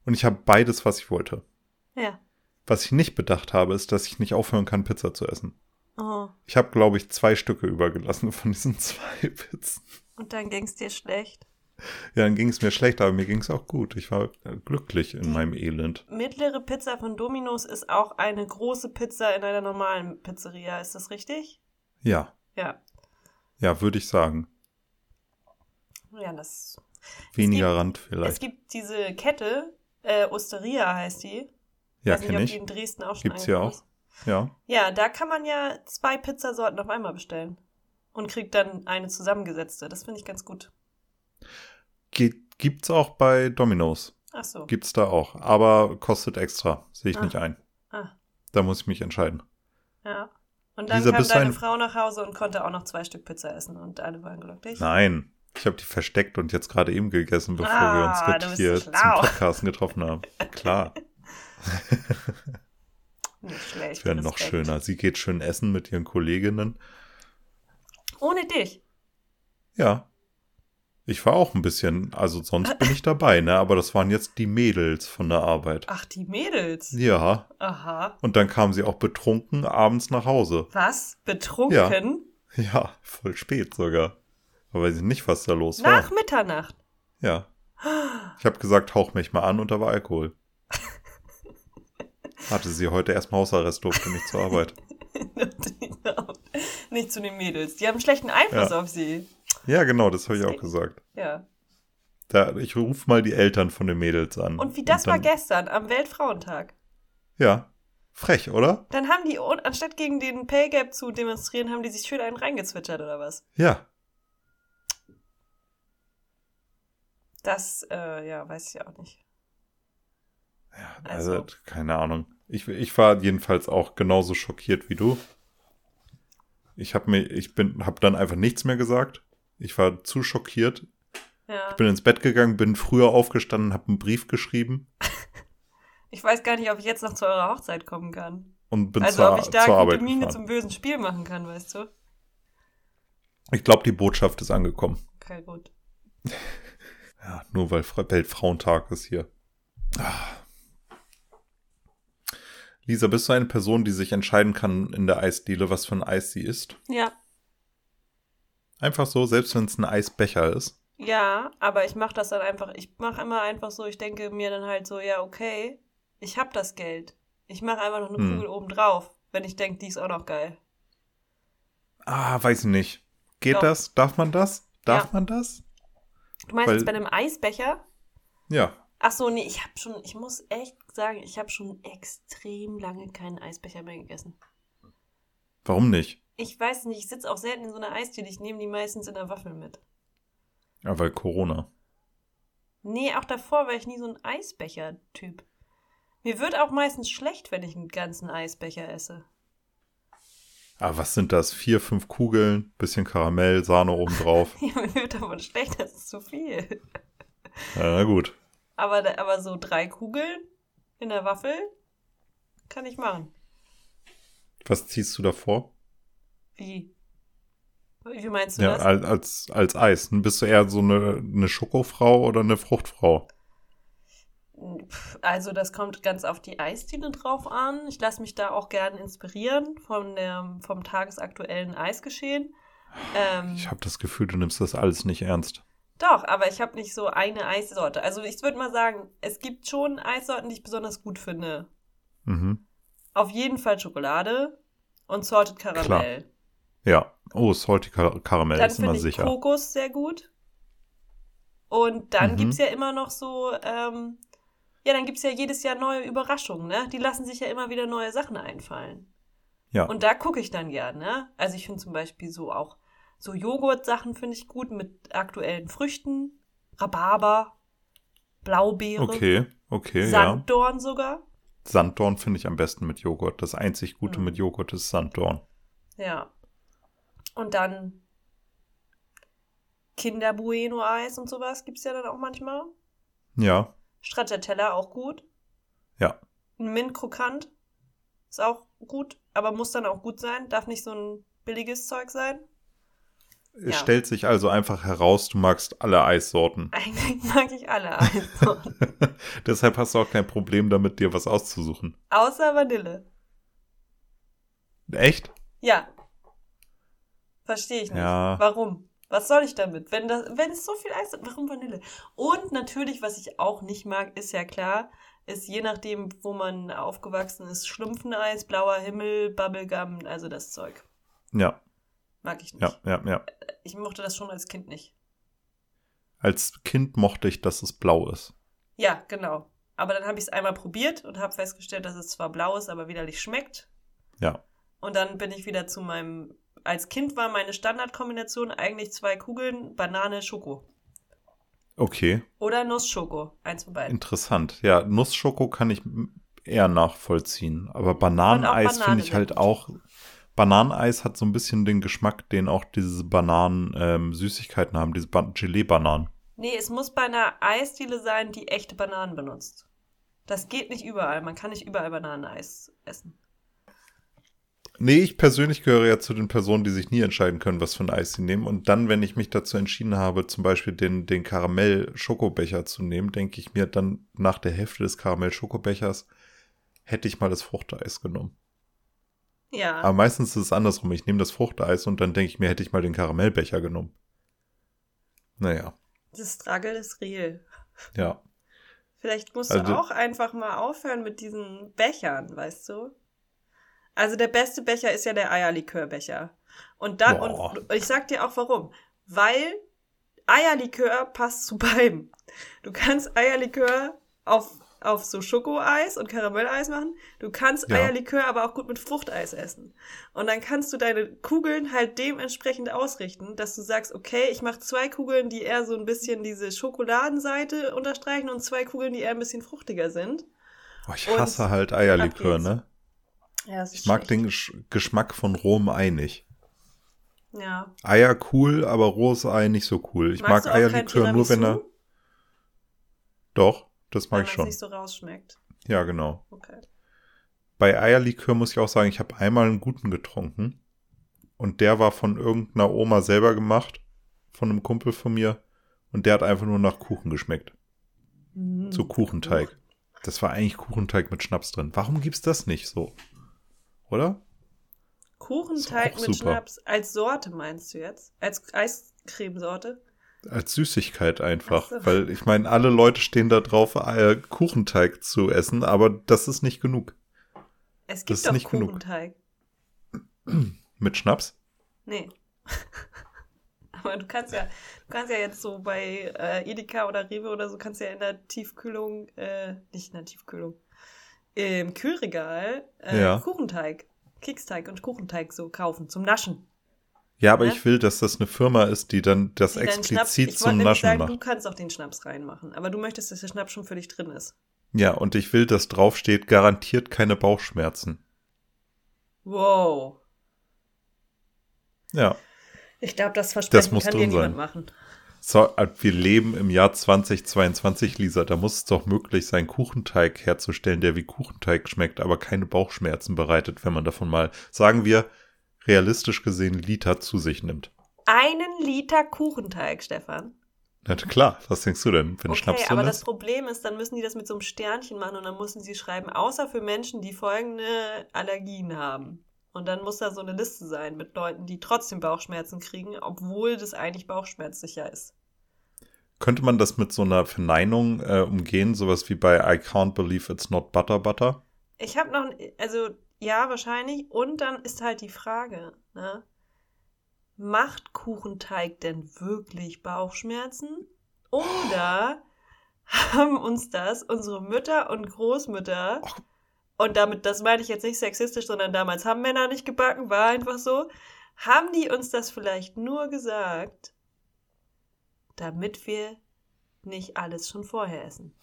Und ich habe beides, was ich wollte. Ja. Was ich nicht bedacht habe, ist, dass ich nicht aufhören kann, Pizza zu essen. Oh. Ich habe, glaube ich, zwei Stücke übergelassen von diesen zwei Pizzen. Und dann ging es dir schlecht. Ja, dann ging es mir schlecht, aber mir ging es auch gut. Ich war glücklich in meinem Elend. Mittlere Pizza von Domino's ist auch eine große Pizza in einer normalen Pizzeria. Ist das richtig? Ja. Ja. Ja, würde ich sagen. Ja, das. Weniger gibt, Rand vielleicht. Es gibt diese Kette, äh, Osteria heißt die. Ja, kenne ich. Die in Dresden auch schon Gibt's hier auch. Ja. Ja, da kann man ja zwei Pizzasorten auf einmal bestellen. Und kriegt dann eine zusammengesetzte. Das finde ich ganz gut. Gibt es auch bei Domino's. Ach so. Gibt's da auch. Aber kostet extra. Sehe ich Ah. nicht ein. Ah. Da muss ich mich entscheiden. Ja. Und dann Lisa, kam deine ein- Frau nach Hause und konnte auch noch zwei Stück Pizza essen und alle waren glücklich. Nein. Ich habe die versteckt und jetzt gerade eben gegessen, bevor wir uns Ah, hier so zum. Podcasten getroffen haben. Klar. Nicht schlecht. Wäre noch schöner. Sie geht schön essen mit ihren Kolleginnen. Ohne dich. Ja. Ich war auch ein bisschen, also sonst bin ich dabei, ne? Aber das waren jetzt die Mädels von der Arbeit. Ach, die Mädels. Ja. Aha. Und dann kam sie auch betrunken abends nach Hause. Was? Betrunken? Ja, voll spät sogar. Aber weiß ich nicht, was da los war. Nach Mitternacht. Ja. Ich habe gesagt, hauch mich mal an und da war Alkohol. Hatte sie heute erstmal Hausarrest, durfte nicht zur Arbeit. Nicht zu den Mädels. Die haben einen schlechten Einfluss Ja. auf sie. Ja, genau, das habe ich auch gesagt. Ja. Da, ich rufe mal die Eltern von den Mädels an. Und wie das war dann- gestern am Weltfrauentag. Ja. Frech, oder? Dann haben die, anstatt gegen den Pay Gap zu demonstrieren, haben die sich schön einen reingezwitschert oder was? Ja. Das, äh, ja, weiß ich auch nicht. Ja, also, Also- keine Ahnung. Ich, ich war jedenfalls auch genauso schockiert wie du. Ich habe mir, ich bin, habe dann einfach nichts mehr gesagt. Ich war zu schockiert. Ja. Ich bin ins Bett gegangen, bin früher aufgestanden, habe einen Brief geschrieben Ich weiß gar nicht, ob ich jetzt noch zu eurer Hochzeit kommen kann. und bin also zur, ob ich da zur gute Arbeit Miene gefahren. zum bösen Spiel machen kann, weißt du? Ich glaube, die Botschaft ist angekommen. Okay, gut. Ja, nur weil Fra- Weltfrauentag ist hier. Ah. Lisa, bist du eine Person, die sich entscheiden kann in der Eisdiele, was für ein Eis sie isst? Ja. Einfach so, selbst wenn es ein Eisbecher ist. Ja, aber ich mache das dann einfach, ich mache immer einfach so, ich denke mir dann halt so, ja, okay, ich hab das Geld. Ich mache einfach noch eine Hm. Kugel oben drauf, wenn ich denke, die ist auch noch geil. Ah, weiß ich nicht. Geht Doch. das? Darf man das? Darf Ja. man das? Du meinst Weil- jetzt bei einem Eisbecher? Ja. Ach so, nee, ich habe schon, ich muss echt sagen, ich habe schon extrem lange keinen Eisbecher mehr gegessen. Warum nicht? Ich weiß nicht, ich sitze auch selten in so einer Eisdiele, ich nehme die meistens in der Waffel mit. Ja, weil Corona. Nee, auch davor war ich nie so ein Eisbecher-Typ. Mir wird auch meistens schlecht, wenn ich einen ganzen Eisbecher esse. Ah, was sind das? Vier, fünf Kugeln, bisschen Karamell, Sahne obendrauf. Ja, mir wird davon schlecht, das ist zu viel. ja, na gut. Aber, aber so drei Kugeln in der Waffel kann ich machen. Was ziehst du davor? Wie? Wie meinst du Ja, das? als, als, Eis. Bist du eher so eine, eine Schokofrau oder eine Fruchtfrau? Also das kommt ganz auf die Eisdiele drauf an. Ich lasse mich da auch gern inspirieren von der, vom tagesaktuellen Eisgeschehen. Ähm, Ich habe das Gefühl, du nimmst das alles nicht ernst. doch, aber ich habe nicht so eine Eissorte. Also ich würde mal sagen, es gibt schon Eissorten, die ich besonders gut finde. Mhm. Auf jeden Fall Schokolade und Salted Karamell. Ja. Oh, Salty Kar Karamell Dann ist immer ich sicher. Kokos sehr gut. Und dann Mhm. gibt's ja immer noch so, ähm, ja, dann gibt's ja jedes Jahr neue Überraschungen, ne? Die lassen sich ja immer wieder neue Sachen einfallen. Ja. Und da gucke ich dann gern, ne? Also ich finde zum Beispiel so auch so Joghurt-Sachen finde ich gut mit aktuellen Früchten, Rhabarber, Blaubeere, Okay, okay, ja. Sanddorn sogar. Sanddorn finde ich am besten mit Joghurt. Das einzig Gute Mhm. mit Joghurt ist Sanddorn. Ja. Und dann Kinder Bueno Eis und sowas gibt's ja dann auch manchmal. Ja, Stracciatella auch gut. ja. Ein Mint krokant ist auch gut, aber muss dann auch gut sein. Darf nicht so ein billiges Zeug sein. Es Ja. stellt sich also einfach heraus, du magst alle Eissorten. Eigentlich mag ich alle Eissorten. Deshalb hast du auch kein Problem damit, dir was auszusuchen. Außer Vanille. Echt? Ja. Verstehe ich nicht. Ja. Warum? Was soll ich damit? Wenn, das, wenn es so viel Eis ist, warum Vanille? Und natürlich, was ich auch nicht mag, ist ja klar, ist je nachdem, wo man aufgewachsen ist, Schlumpfeneis, blauer Himmel, Bubblegum, also das Zeug. Ja, Mag ich nicht. ja, ja, ja. Ich mochte das schon als Kind nicht. Als Kind mochte ich, dass es blau ist. Ja, genau. Aber dann habe ich es einmal probiert und habe festgestellt, dass es zwar blau ist, aber widerlich schmeckt. Ja. Und dann bin ich wieder zu meinem. Als Kind war meine Standardkombination eigentlich zwei Kugeln Banane, Schoko. Okay. Oder Nussschoko. Eins von beiden. Interessant. Ja, Nussschoko kann ich eher nachvollziehen. Aber Bananeneis finde ich halt auch. Bananeneis hat so ein bisschen den Geschmack, den auch diese Bananen-Süßigkeiten ähm, haben, diese Gelee-Bananen. Nee, es muss bei einer Eisdiele sein, die echte Bananen benutzt. Das geht nicht überall. Man kann nicht überall Bananeneis essen. Nee, ich persönlich gehöre ja zu den Personen, die sich nie entscheiden können, was für ein Eis sie nehmen. Und dann, wenn ich mich dazu entschieden habe, zum Beispiel den, den Karamell-Schokobecher zu nehmen, denke ich mir dann nach der Hälfte des Karamell-Schokobechers, hätte ich mal das Fruchteis genommen. Ja. Aber meistens ist es andersrum. Ich nehme das Fruchteis und dann denke ich mir, hätte ich mal den Karamellbecher genommen. Naja. Das Struggle ist real. Ja. Vielleicht musst also, du auch einfach mal aufhören mit diesen Bechern, weißt du? Also der beste Becher ist ja der Eierlikörbecher. Und dann, und ich sag dir auch warum. Weil Eierlikör passt zu beiden. Du kannst Eierlikör auf auf so Schokoeis und Karamelleis machen. Du kannst ja. Eierlikör aber auch gut mit Fruchteis essen. Und dann kannst du deine Kugeln halt dementsprechend ausrichten, dass du sagst, okay, ich mache zwei Kugeln, die eher so ein bisschen diese Schokoladenseite unterstreichen und zwei Kugeln, die eher ein bisschen fruchtiger sind. Oh, ich hasse und halt Eierlikör, ne? Ja, ich mag den Gesch Geschmack von rohem Ei nicht. Ja. Eier cool, aber rohes Ei nicht so cool. Ich Magst mag Eierlikör nur, wenn er. Doch. Das mag ich schon. nicht so rausschmeckt. Ja, genau. Okay. Bei Eierlikör muss ich auch sagen, ich habe einmal einen guten getrunken. Und der war von irgendeiner Oma selber gemacht. Von einem Kumpel von mir. Und der hat einfach nur nach Kuchen geschmeckt. Mhm. So Kuchenteig. Das war eigentlich Kuchenteig mit Schnaps drin. Warum gibt's das nicht so? Oder? Kuchenteig mit super. Schnaps als Sorte meinst du jetzt? Als Eiscremesorte? Als Süßigkeit einfach. So. Weil ich meine, alle Leute stehen da drauf, äh, Kuchenteig zu essen, aber das ist nicht genug. Es gibt doch Kuchenteig. Genug. Mit Schnaps? Nee. aber du kannst ja, du kannst ja jetzt so bei äh, Edeka oder Rewe oder so, kannst ja in der Tiefkühlung, äh, nicht in der Tiefkühlung, im Kühlregal äh, ja. Kuchenteig, Keksteig und Kuchenteig so kaufen zum Naschen. Ja, aber ja? ich will, dass das eine Firma ist, die dann das die explizit Schnaps, zum Naschen sagen, macht. Du kannst auch den Schnaps reinmachen, aber du möchtest, dass der Schnaps schon für dich drin ist. Ja, und ich will, dass draufsteht, garantiert keine Bauchschmerzen. Wow. Ja. Ich glaube, das Versprechen das kann dir niemand machen. So, äh, wir leben im Jahr 2022, Lisa. Da muss es doch möglich sein, Kuchenteig herzustellen, der wie Kuchenteig schmeckt, aber keine Bauchschmerzen bereitet, wenn man davon mal, sagen wir, realistisch gesehen Liter zu sich nimmt. Einen Liter Kuchenteig, Stefan. Na klar, was denkst du denn, wenn okay, Schnaps drin aber ist? das Problem ist, dann müssen die das mit so einem Sternchen machen und dann müssen sie schreiben, außer für Menschen, die folgende Allergien haben. Und dann muss da so eine Liste sein mit Leuten, die trotzdem Bauchschmerzen kriegen, obwohl das eigentlich bauchschmerzsicher ist. Könnte man das mit so einer Verneinung äh, umgehen, sowas wie bei I can't believe it's not butter butter? Ich habe noch, also ja, wahrscheinlich. Und dann ist halt die Frage, ne? Macht Kuchenteig denn wirklich Bauchschmerzen? Oder haben uns das unsere Mütter und Großmütter, und damit, das meine ich jetzt nicht sexistisch, sondern damals haben Männer nicht gebacken, war einfach so, haben die uns das vielleicht nur gesagt, damit wir nicht alles schon vorher essen?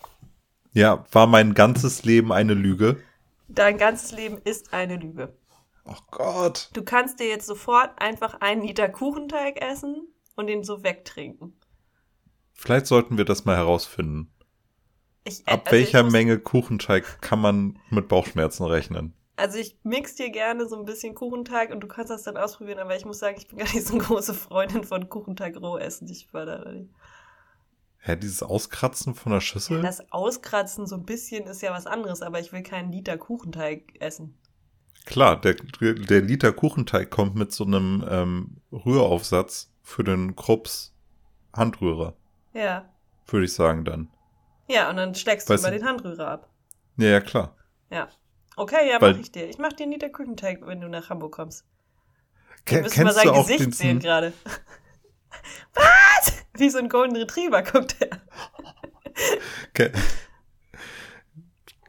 Ja, war mein ganzes Leben eine Lüge. Dein ganzes Leben ist eine Lüge. Oh Gott. Du kannst dir jetzt sofort einfach einen Liter Kuchenteig essen und den so wegtrinken. Vielleicht sollten wir das mal herausfinden. Ich, Ab also welcher Menge Kuchenteig kann man mit Bauchschmerzen rechnen? Also ich mix dir gerne so ein bisschen Kuchenteig und du kannst das dann ausprobieren, aber ich muss sagen, ich bin gar nicht so eine große Freundin von Kuchenteig roh essen. Ich fördere nicht. Hä, dieses Auskratzen von der Schüssel? Ja, das Auskratzen so ein bisschen ist ja was anderes, aber ich will keinen Liter Kuchenteig essen. Klar, der, der Liter Kuchenteig kommt mit so einem ähm, Rühraufsatz für den Krups Handrührer. Ja. Würde ich sagen dann. Ja, und dann schlägst weißt du mal den Handrührer ab. Ja, ja, klar. Ja. Okay, ja, Weil, mach ich dir. Ich mach dir einen Liter Kuchenteig, wenn du nach Hamburg kommst. Du müsstest mal sein Gesicht sehen gerade. Was? Wie so ein Golden Retriever guckt er. Okay.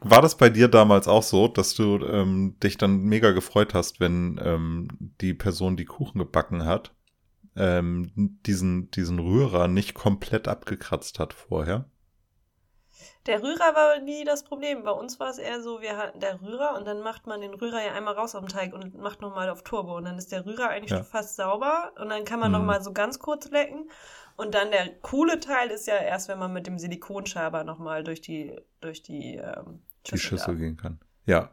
War das bei dir damals auch so, dass du ähm, dich dann mega gefreut hast, wenn ähm, die Person, die Kuchen gebacken hat, ähm, diesen, diesen Rührer nicht komplett abgekratzt hat vorher. Der Rührer war nie das Problem. Bei uns war es eher so, wir hatten der Rührer und dann macht man den Rührer ja einmal raus am Teig und macht nochmal auf Turbo. Und dann ist der Rührer eigentlich ja. schon fast sauber und dann kann man mhm. nochmal so ganz kurz lecken. Und dann der coole Teil ist ja erst, wenn man mit dem Silikonschaber nochmal durch die, durch die, ähm, Schüssel, die Schüssel gehen kann. Ja.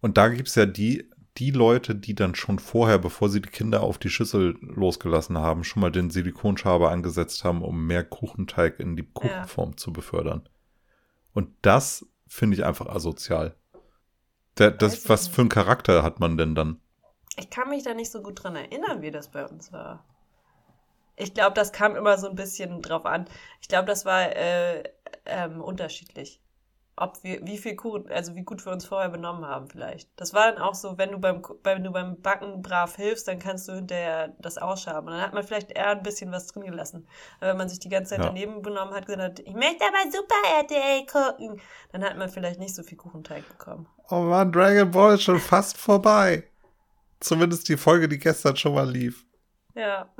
Und da gibt es ja die, die Leute, die dann schon vorher, bevor sie die Kinder auf die Schüssel losgelassen haben, schon mal den Silikonschaber angesetzt haben, um mehr Kuchenteig in die Kuchenform ja. zu befördern. Und das finde ich einfach asozial. Der, das, was für einen Charakter hat man denn dann? Ich kann mich da nicht so gut dran erinnern, wie das bei uns war. Ich glaube, das kam immer so ein bisschen drauf an. Ich glaube, das war äh, ähm, unterschiedlich ob wir, wie viel Kuchen, also wie gut wir uns vorher benommen haben vielleicht. Das war dann auch so, wenn du beim, wenn du beim Backen brav hilfst, dann kannst du hinterher das ausschaben. Und dann hat man vielleicht eher ein bisschen was drin gelassen. Aber wenn man sich die ganze Zeit ja. daneben benommen hat, gesagt hat, ich möchte aber Super RTL gucken, dann hat man vielleicht nicht so viel Kuchenteig bekommen. Oh man, Dragon Ball ist schon fast vorbei. Zumindest die Folge, die gestern schon mal lief. Ja.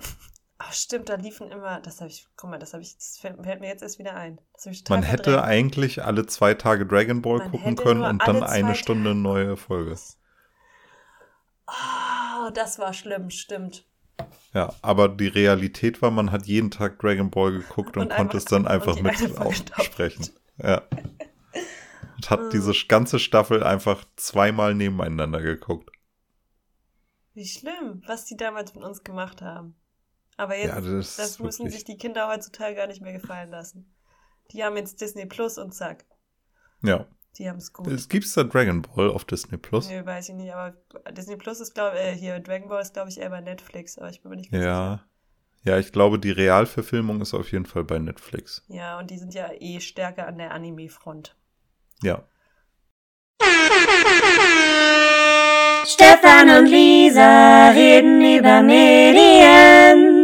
Ach, stimmt, da liefen immer, das habe ich, guck mal, das habe ich, das fällt, fällt, mir jetzt erst wieder ein. Man hätte verdrängt. eigentlich alle zwei Tage Dragon Ball Man gucken können und dann eine Stunde neue Folge. Oh, das war schlimm, stimmt. Ja, aber die Realität war, man hat jeden Tag Dragon Ball geguckt und, und konnte es dann einfach mit aussprechen. Ja. Und hat hm. diese ganze Staffel einfach zweimal nebeneinander geguckt. Wie schlimm, was die damals mit uns gemacht haben. Aber jetzt, ja, das, das müssen sich die Kinder heutzutage gar nicht mehr gefallen lassen. Die haben jetzt Disney Plus und zack. Ja. Die haben es gut. Es gibt da Dragon Ball auf Disney Plus? Nee, weiß ich nicht, aber Disney Plus ist, glaube ich, äh, hier, Dragon Ball ist, glaube ich, eher bei Netflix, aber ich bin mir nicht ganz ja. sicher. Ja, ich glaube, die Realverfilmung ist auf jeden Fall bei Netflix. Ja, und die sind ja eh stärker an der Anime-Front. Ja. Stefan und Lisa reden über Medien.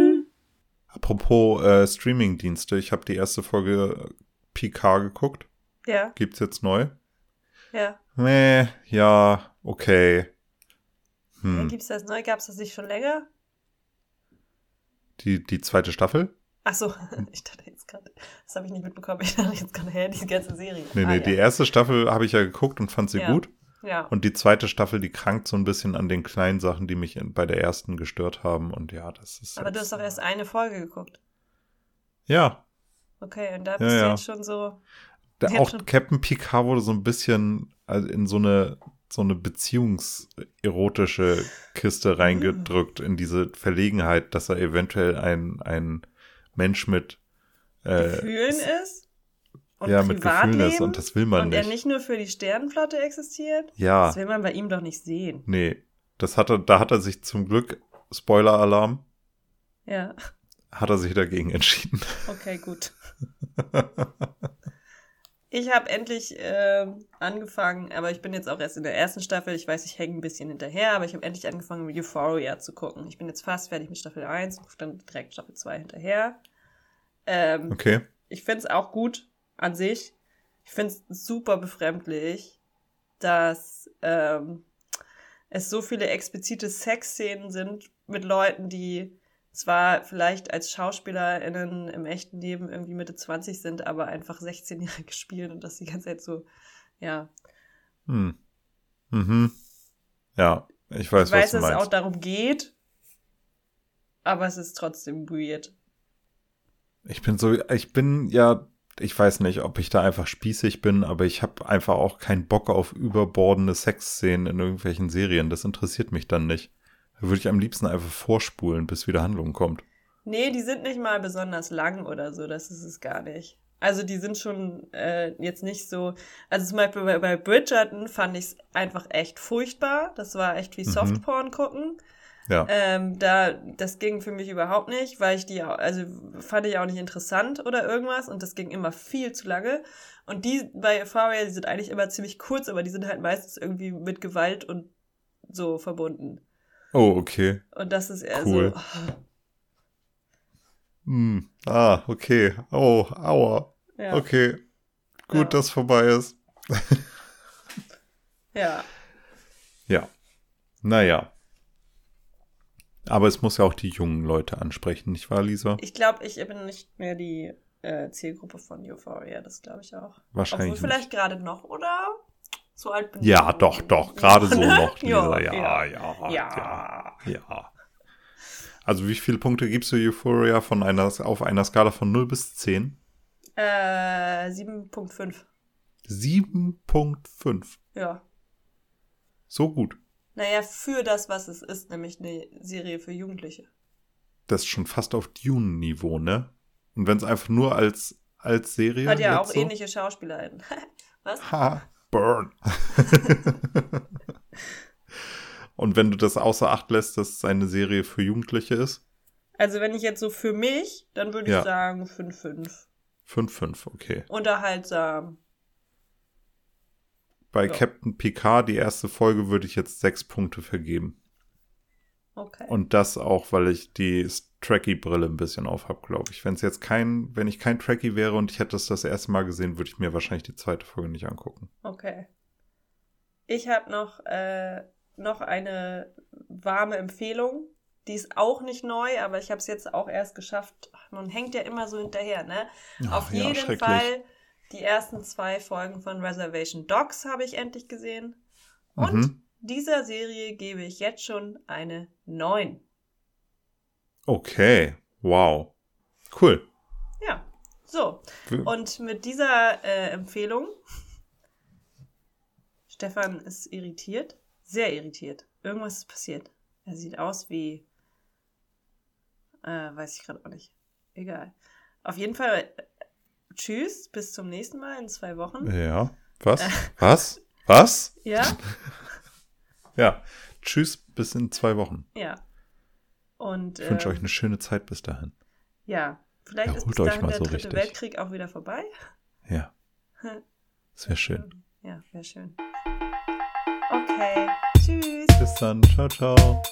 Apropos äh, Streaming-Dienste, ich habe die erste Folge PK geguckt. Ja. Gibt's jetzt neu? Ja. Nee, ja, okay. Hm. Ja, gibt's das neu? Gab's das nicht schon länger? Die, die zweite Staffel? Ach so, ich dachte jetzt gerade, das habe ich nicht mitbekommen. Ich dachte jetzt gerade, hä, die ganze Serie. Nee, ah, nee, ja. die erste Staffel habe ich ja geguckt und fand sie ja. gut. Ja. Und die zweite Staffel, die krankt so ein bisschen an den kleinen Sachen, die mich bei der ersten gestört haben. Und ja, das ist. Aber du hast doch erst eine Folge geguckt. Ja. Okay, und da bist ja, du jetzt schon so. Da auch schon... Captain Picard wurde so ein bisschen also in so eine so eine beziehungserotische Kiste mm. reingedrückt, in diese Verlegenheit, dass er eventuell ein, ein Mensch mit äh, Gefühlen ist? Und ja, mit Gefühlen ist und das will man und nicht. Und er nicht nur für die Sternenflotte existiert? Ja. Das will man bei ihm doch nicht sehen. Nee. Das hat er, da hat er sich zum Glück, Spoiler-Alarm. Ja. Hat er sich dagegen entschieden. Okay, gut. ich habe endlich äh, angefangen, aber ich bin jetzt auch erst in der ersten Staffel. Ich weiß, ich hänge ein bisschen hinterher, aber ich habe endlich angefangen, Euphoria zu gucken. Ich bin jetzt fast fertig mit Staffel 1 und dann direkt Staffel 2 hinterher. Ähm, okay. Ich finde es auch gut an sich. Ich finde es super befremdlich, dass ähm, es so viele explizite Sexszenen sind mit Leuten, die zwar vielleicht als SchauspielerInnen im echten Leben irgendwie Mitte 20 sind, aber einfach 16-Jährige spielen und das die ganze Zeit so, ja. Hm. Mhm. Ja, ich weiß, ich weiß was du dass meinst. es auch darum geht, aber es ist trotzdem weird. Ich bin so, ich bin ja ich weiß nicht, ob ich da einfach spießig bin, aber ich habe einfach auch keinen Bock auf überbordende Sexszenen in irgendwelchen Serien. Das interessiert mich dann nicht. Da würde ich am liebsten einfach vorspulen, bis wieder Handlung kommt. Nee, die sind nicht mal besonders lang oder so, das ist es gar nicht. Also die sind schon äh, jetzt nicht so. Also zum Beispiel bei, bei Bridgerton fand ich es einfach echt furchtbar. Das war echt wie mhm. Softporn gucken. Ja. Ähm, da, das ging für mich überhaupt nicht, weil ich die, also fand ich auch nicht interessant oder irgendwas und das ging immer viel zu lange. Und die bei Faria, die sind eigentlich immer ziemlich kurz, aber die sind halt meistens irgendwie mit Gewalt und so verbunden. Oh, okay. Und das ist eher cool. so. Oh. Hm. Ah, okay. Oh, aua. Ja. Okay. Gut, ja. dass vorbei ist. ja. Ja. Naja. Aber es muss ja auch die jungen Leute ansprechen, nicht wahr, Lisa? Ich glaube, ich bin nicht mehr die äh, Zielgruppe von Euphoria, das glaube ich auch. Wahrscheinlich. Obwohl vielleicht gerade noch, oder? So alt bin ja, ich. doch, doch, gerade so noch, Lisa. Ja, ja, ja, ja, ja. Also wie viele Punkte gibst du Euphoria von einer, auf einer Skala von 0 bis 10? Äh, 7.5. 7.5? Ja. So gut. Naja, für das, was es ist, nämlich eine Serie für Jugendliche. Das ist schon fast auf Dune-Niveau, ne? Und wenn es einfach nur als, als Serie. Hat ja auch so? ähnliche SchauspielerInnen. was? Ha, burn. Und wenn du das außer Acht lässt, dass es eine Serie für Jugendliche ist? Also wenn ich jetzt so für mich, dann würde ja. ich sagen 5-5. 5-5, okay. Unterhaltsam bei ja. Captain Picard, die erste Folge, würde ich jetzt sechs Punkte vergeben. Okay. Und das auch, weil ich die Tracky-Brille ein bisschen auf habe, glaube ich. Wenn es jetzt kein, wenn ich kein Tracky wäre und ich hätte es das, das erste Mal gesehen, würde ich mir wahrscheinlich die zweite Folge nicht angucken. Okay. Ich habe noch, äh, noch eine warme Empfehlung. Die ist auch nicht neu, aber ich habe es jetzt auch erst geschafft. Man hängt ja immer so hinterher, ne? Ach, Auf jeden ja, Fall die ersten zwei Folgen von Reservation Dogs habe ich endlich gesehen. Und mhm. dieser Serie gebe ich jetzt schon eine 9. Okay, wow. Cool. Ja, so. Und mit dieser äh, Empfehlung, Stefan ist irritiert, sehr irritiert. Irgendwas ist passiert. Er sieht aus wie, äh, weiß ich gerade auch nicht. Egal. Auf jeden Fall tschüss, bis zum nächsten Mal in zwei Wochen. Ja. Was? Äh. Was? Was? Ja. ja. Tschüss, bis in zwei Wochen. Ja. Und, ich wünsche äh, euch eine schöne Zeit bis dahin. Ja. Vielleicht Erholt ist bis dahin der so dritte richtig. Weltkrieg auch wieder vorbei. Ja. Das wäre schön. Ja, wäre schön. Okay. Tschüss. Bis dann. Ciao, ciao.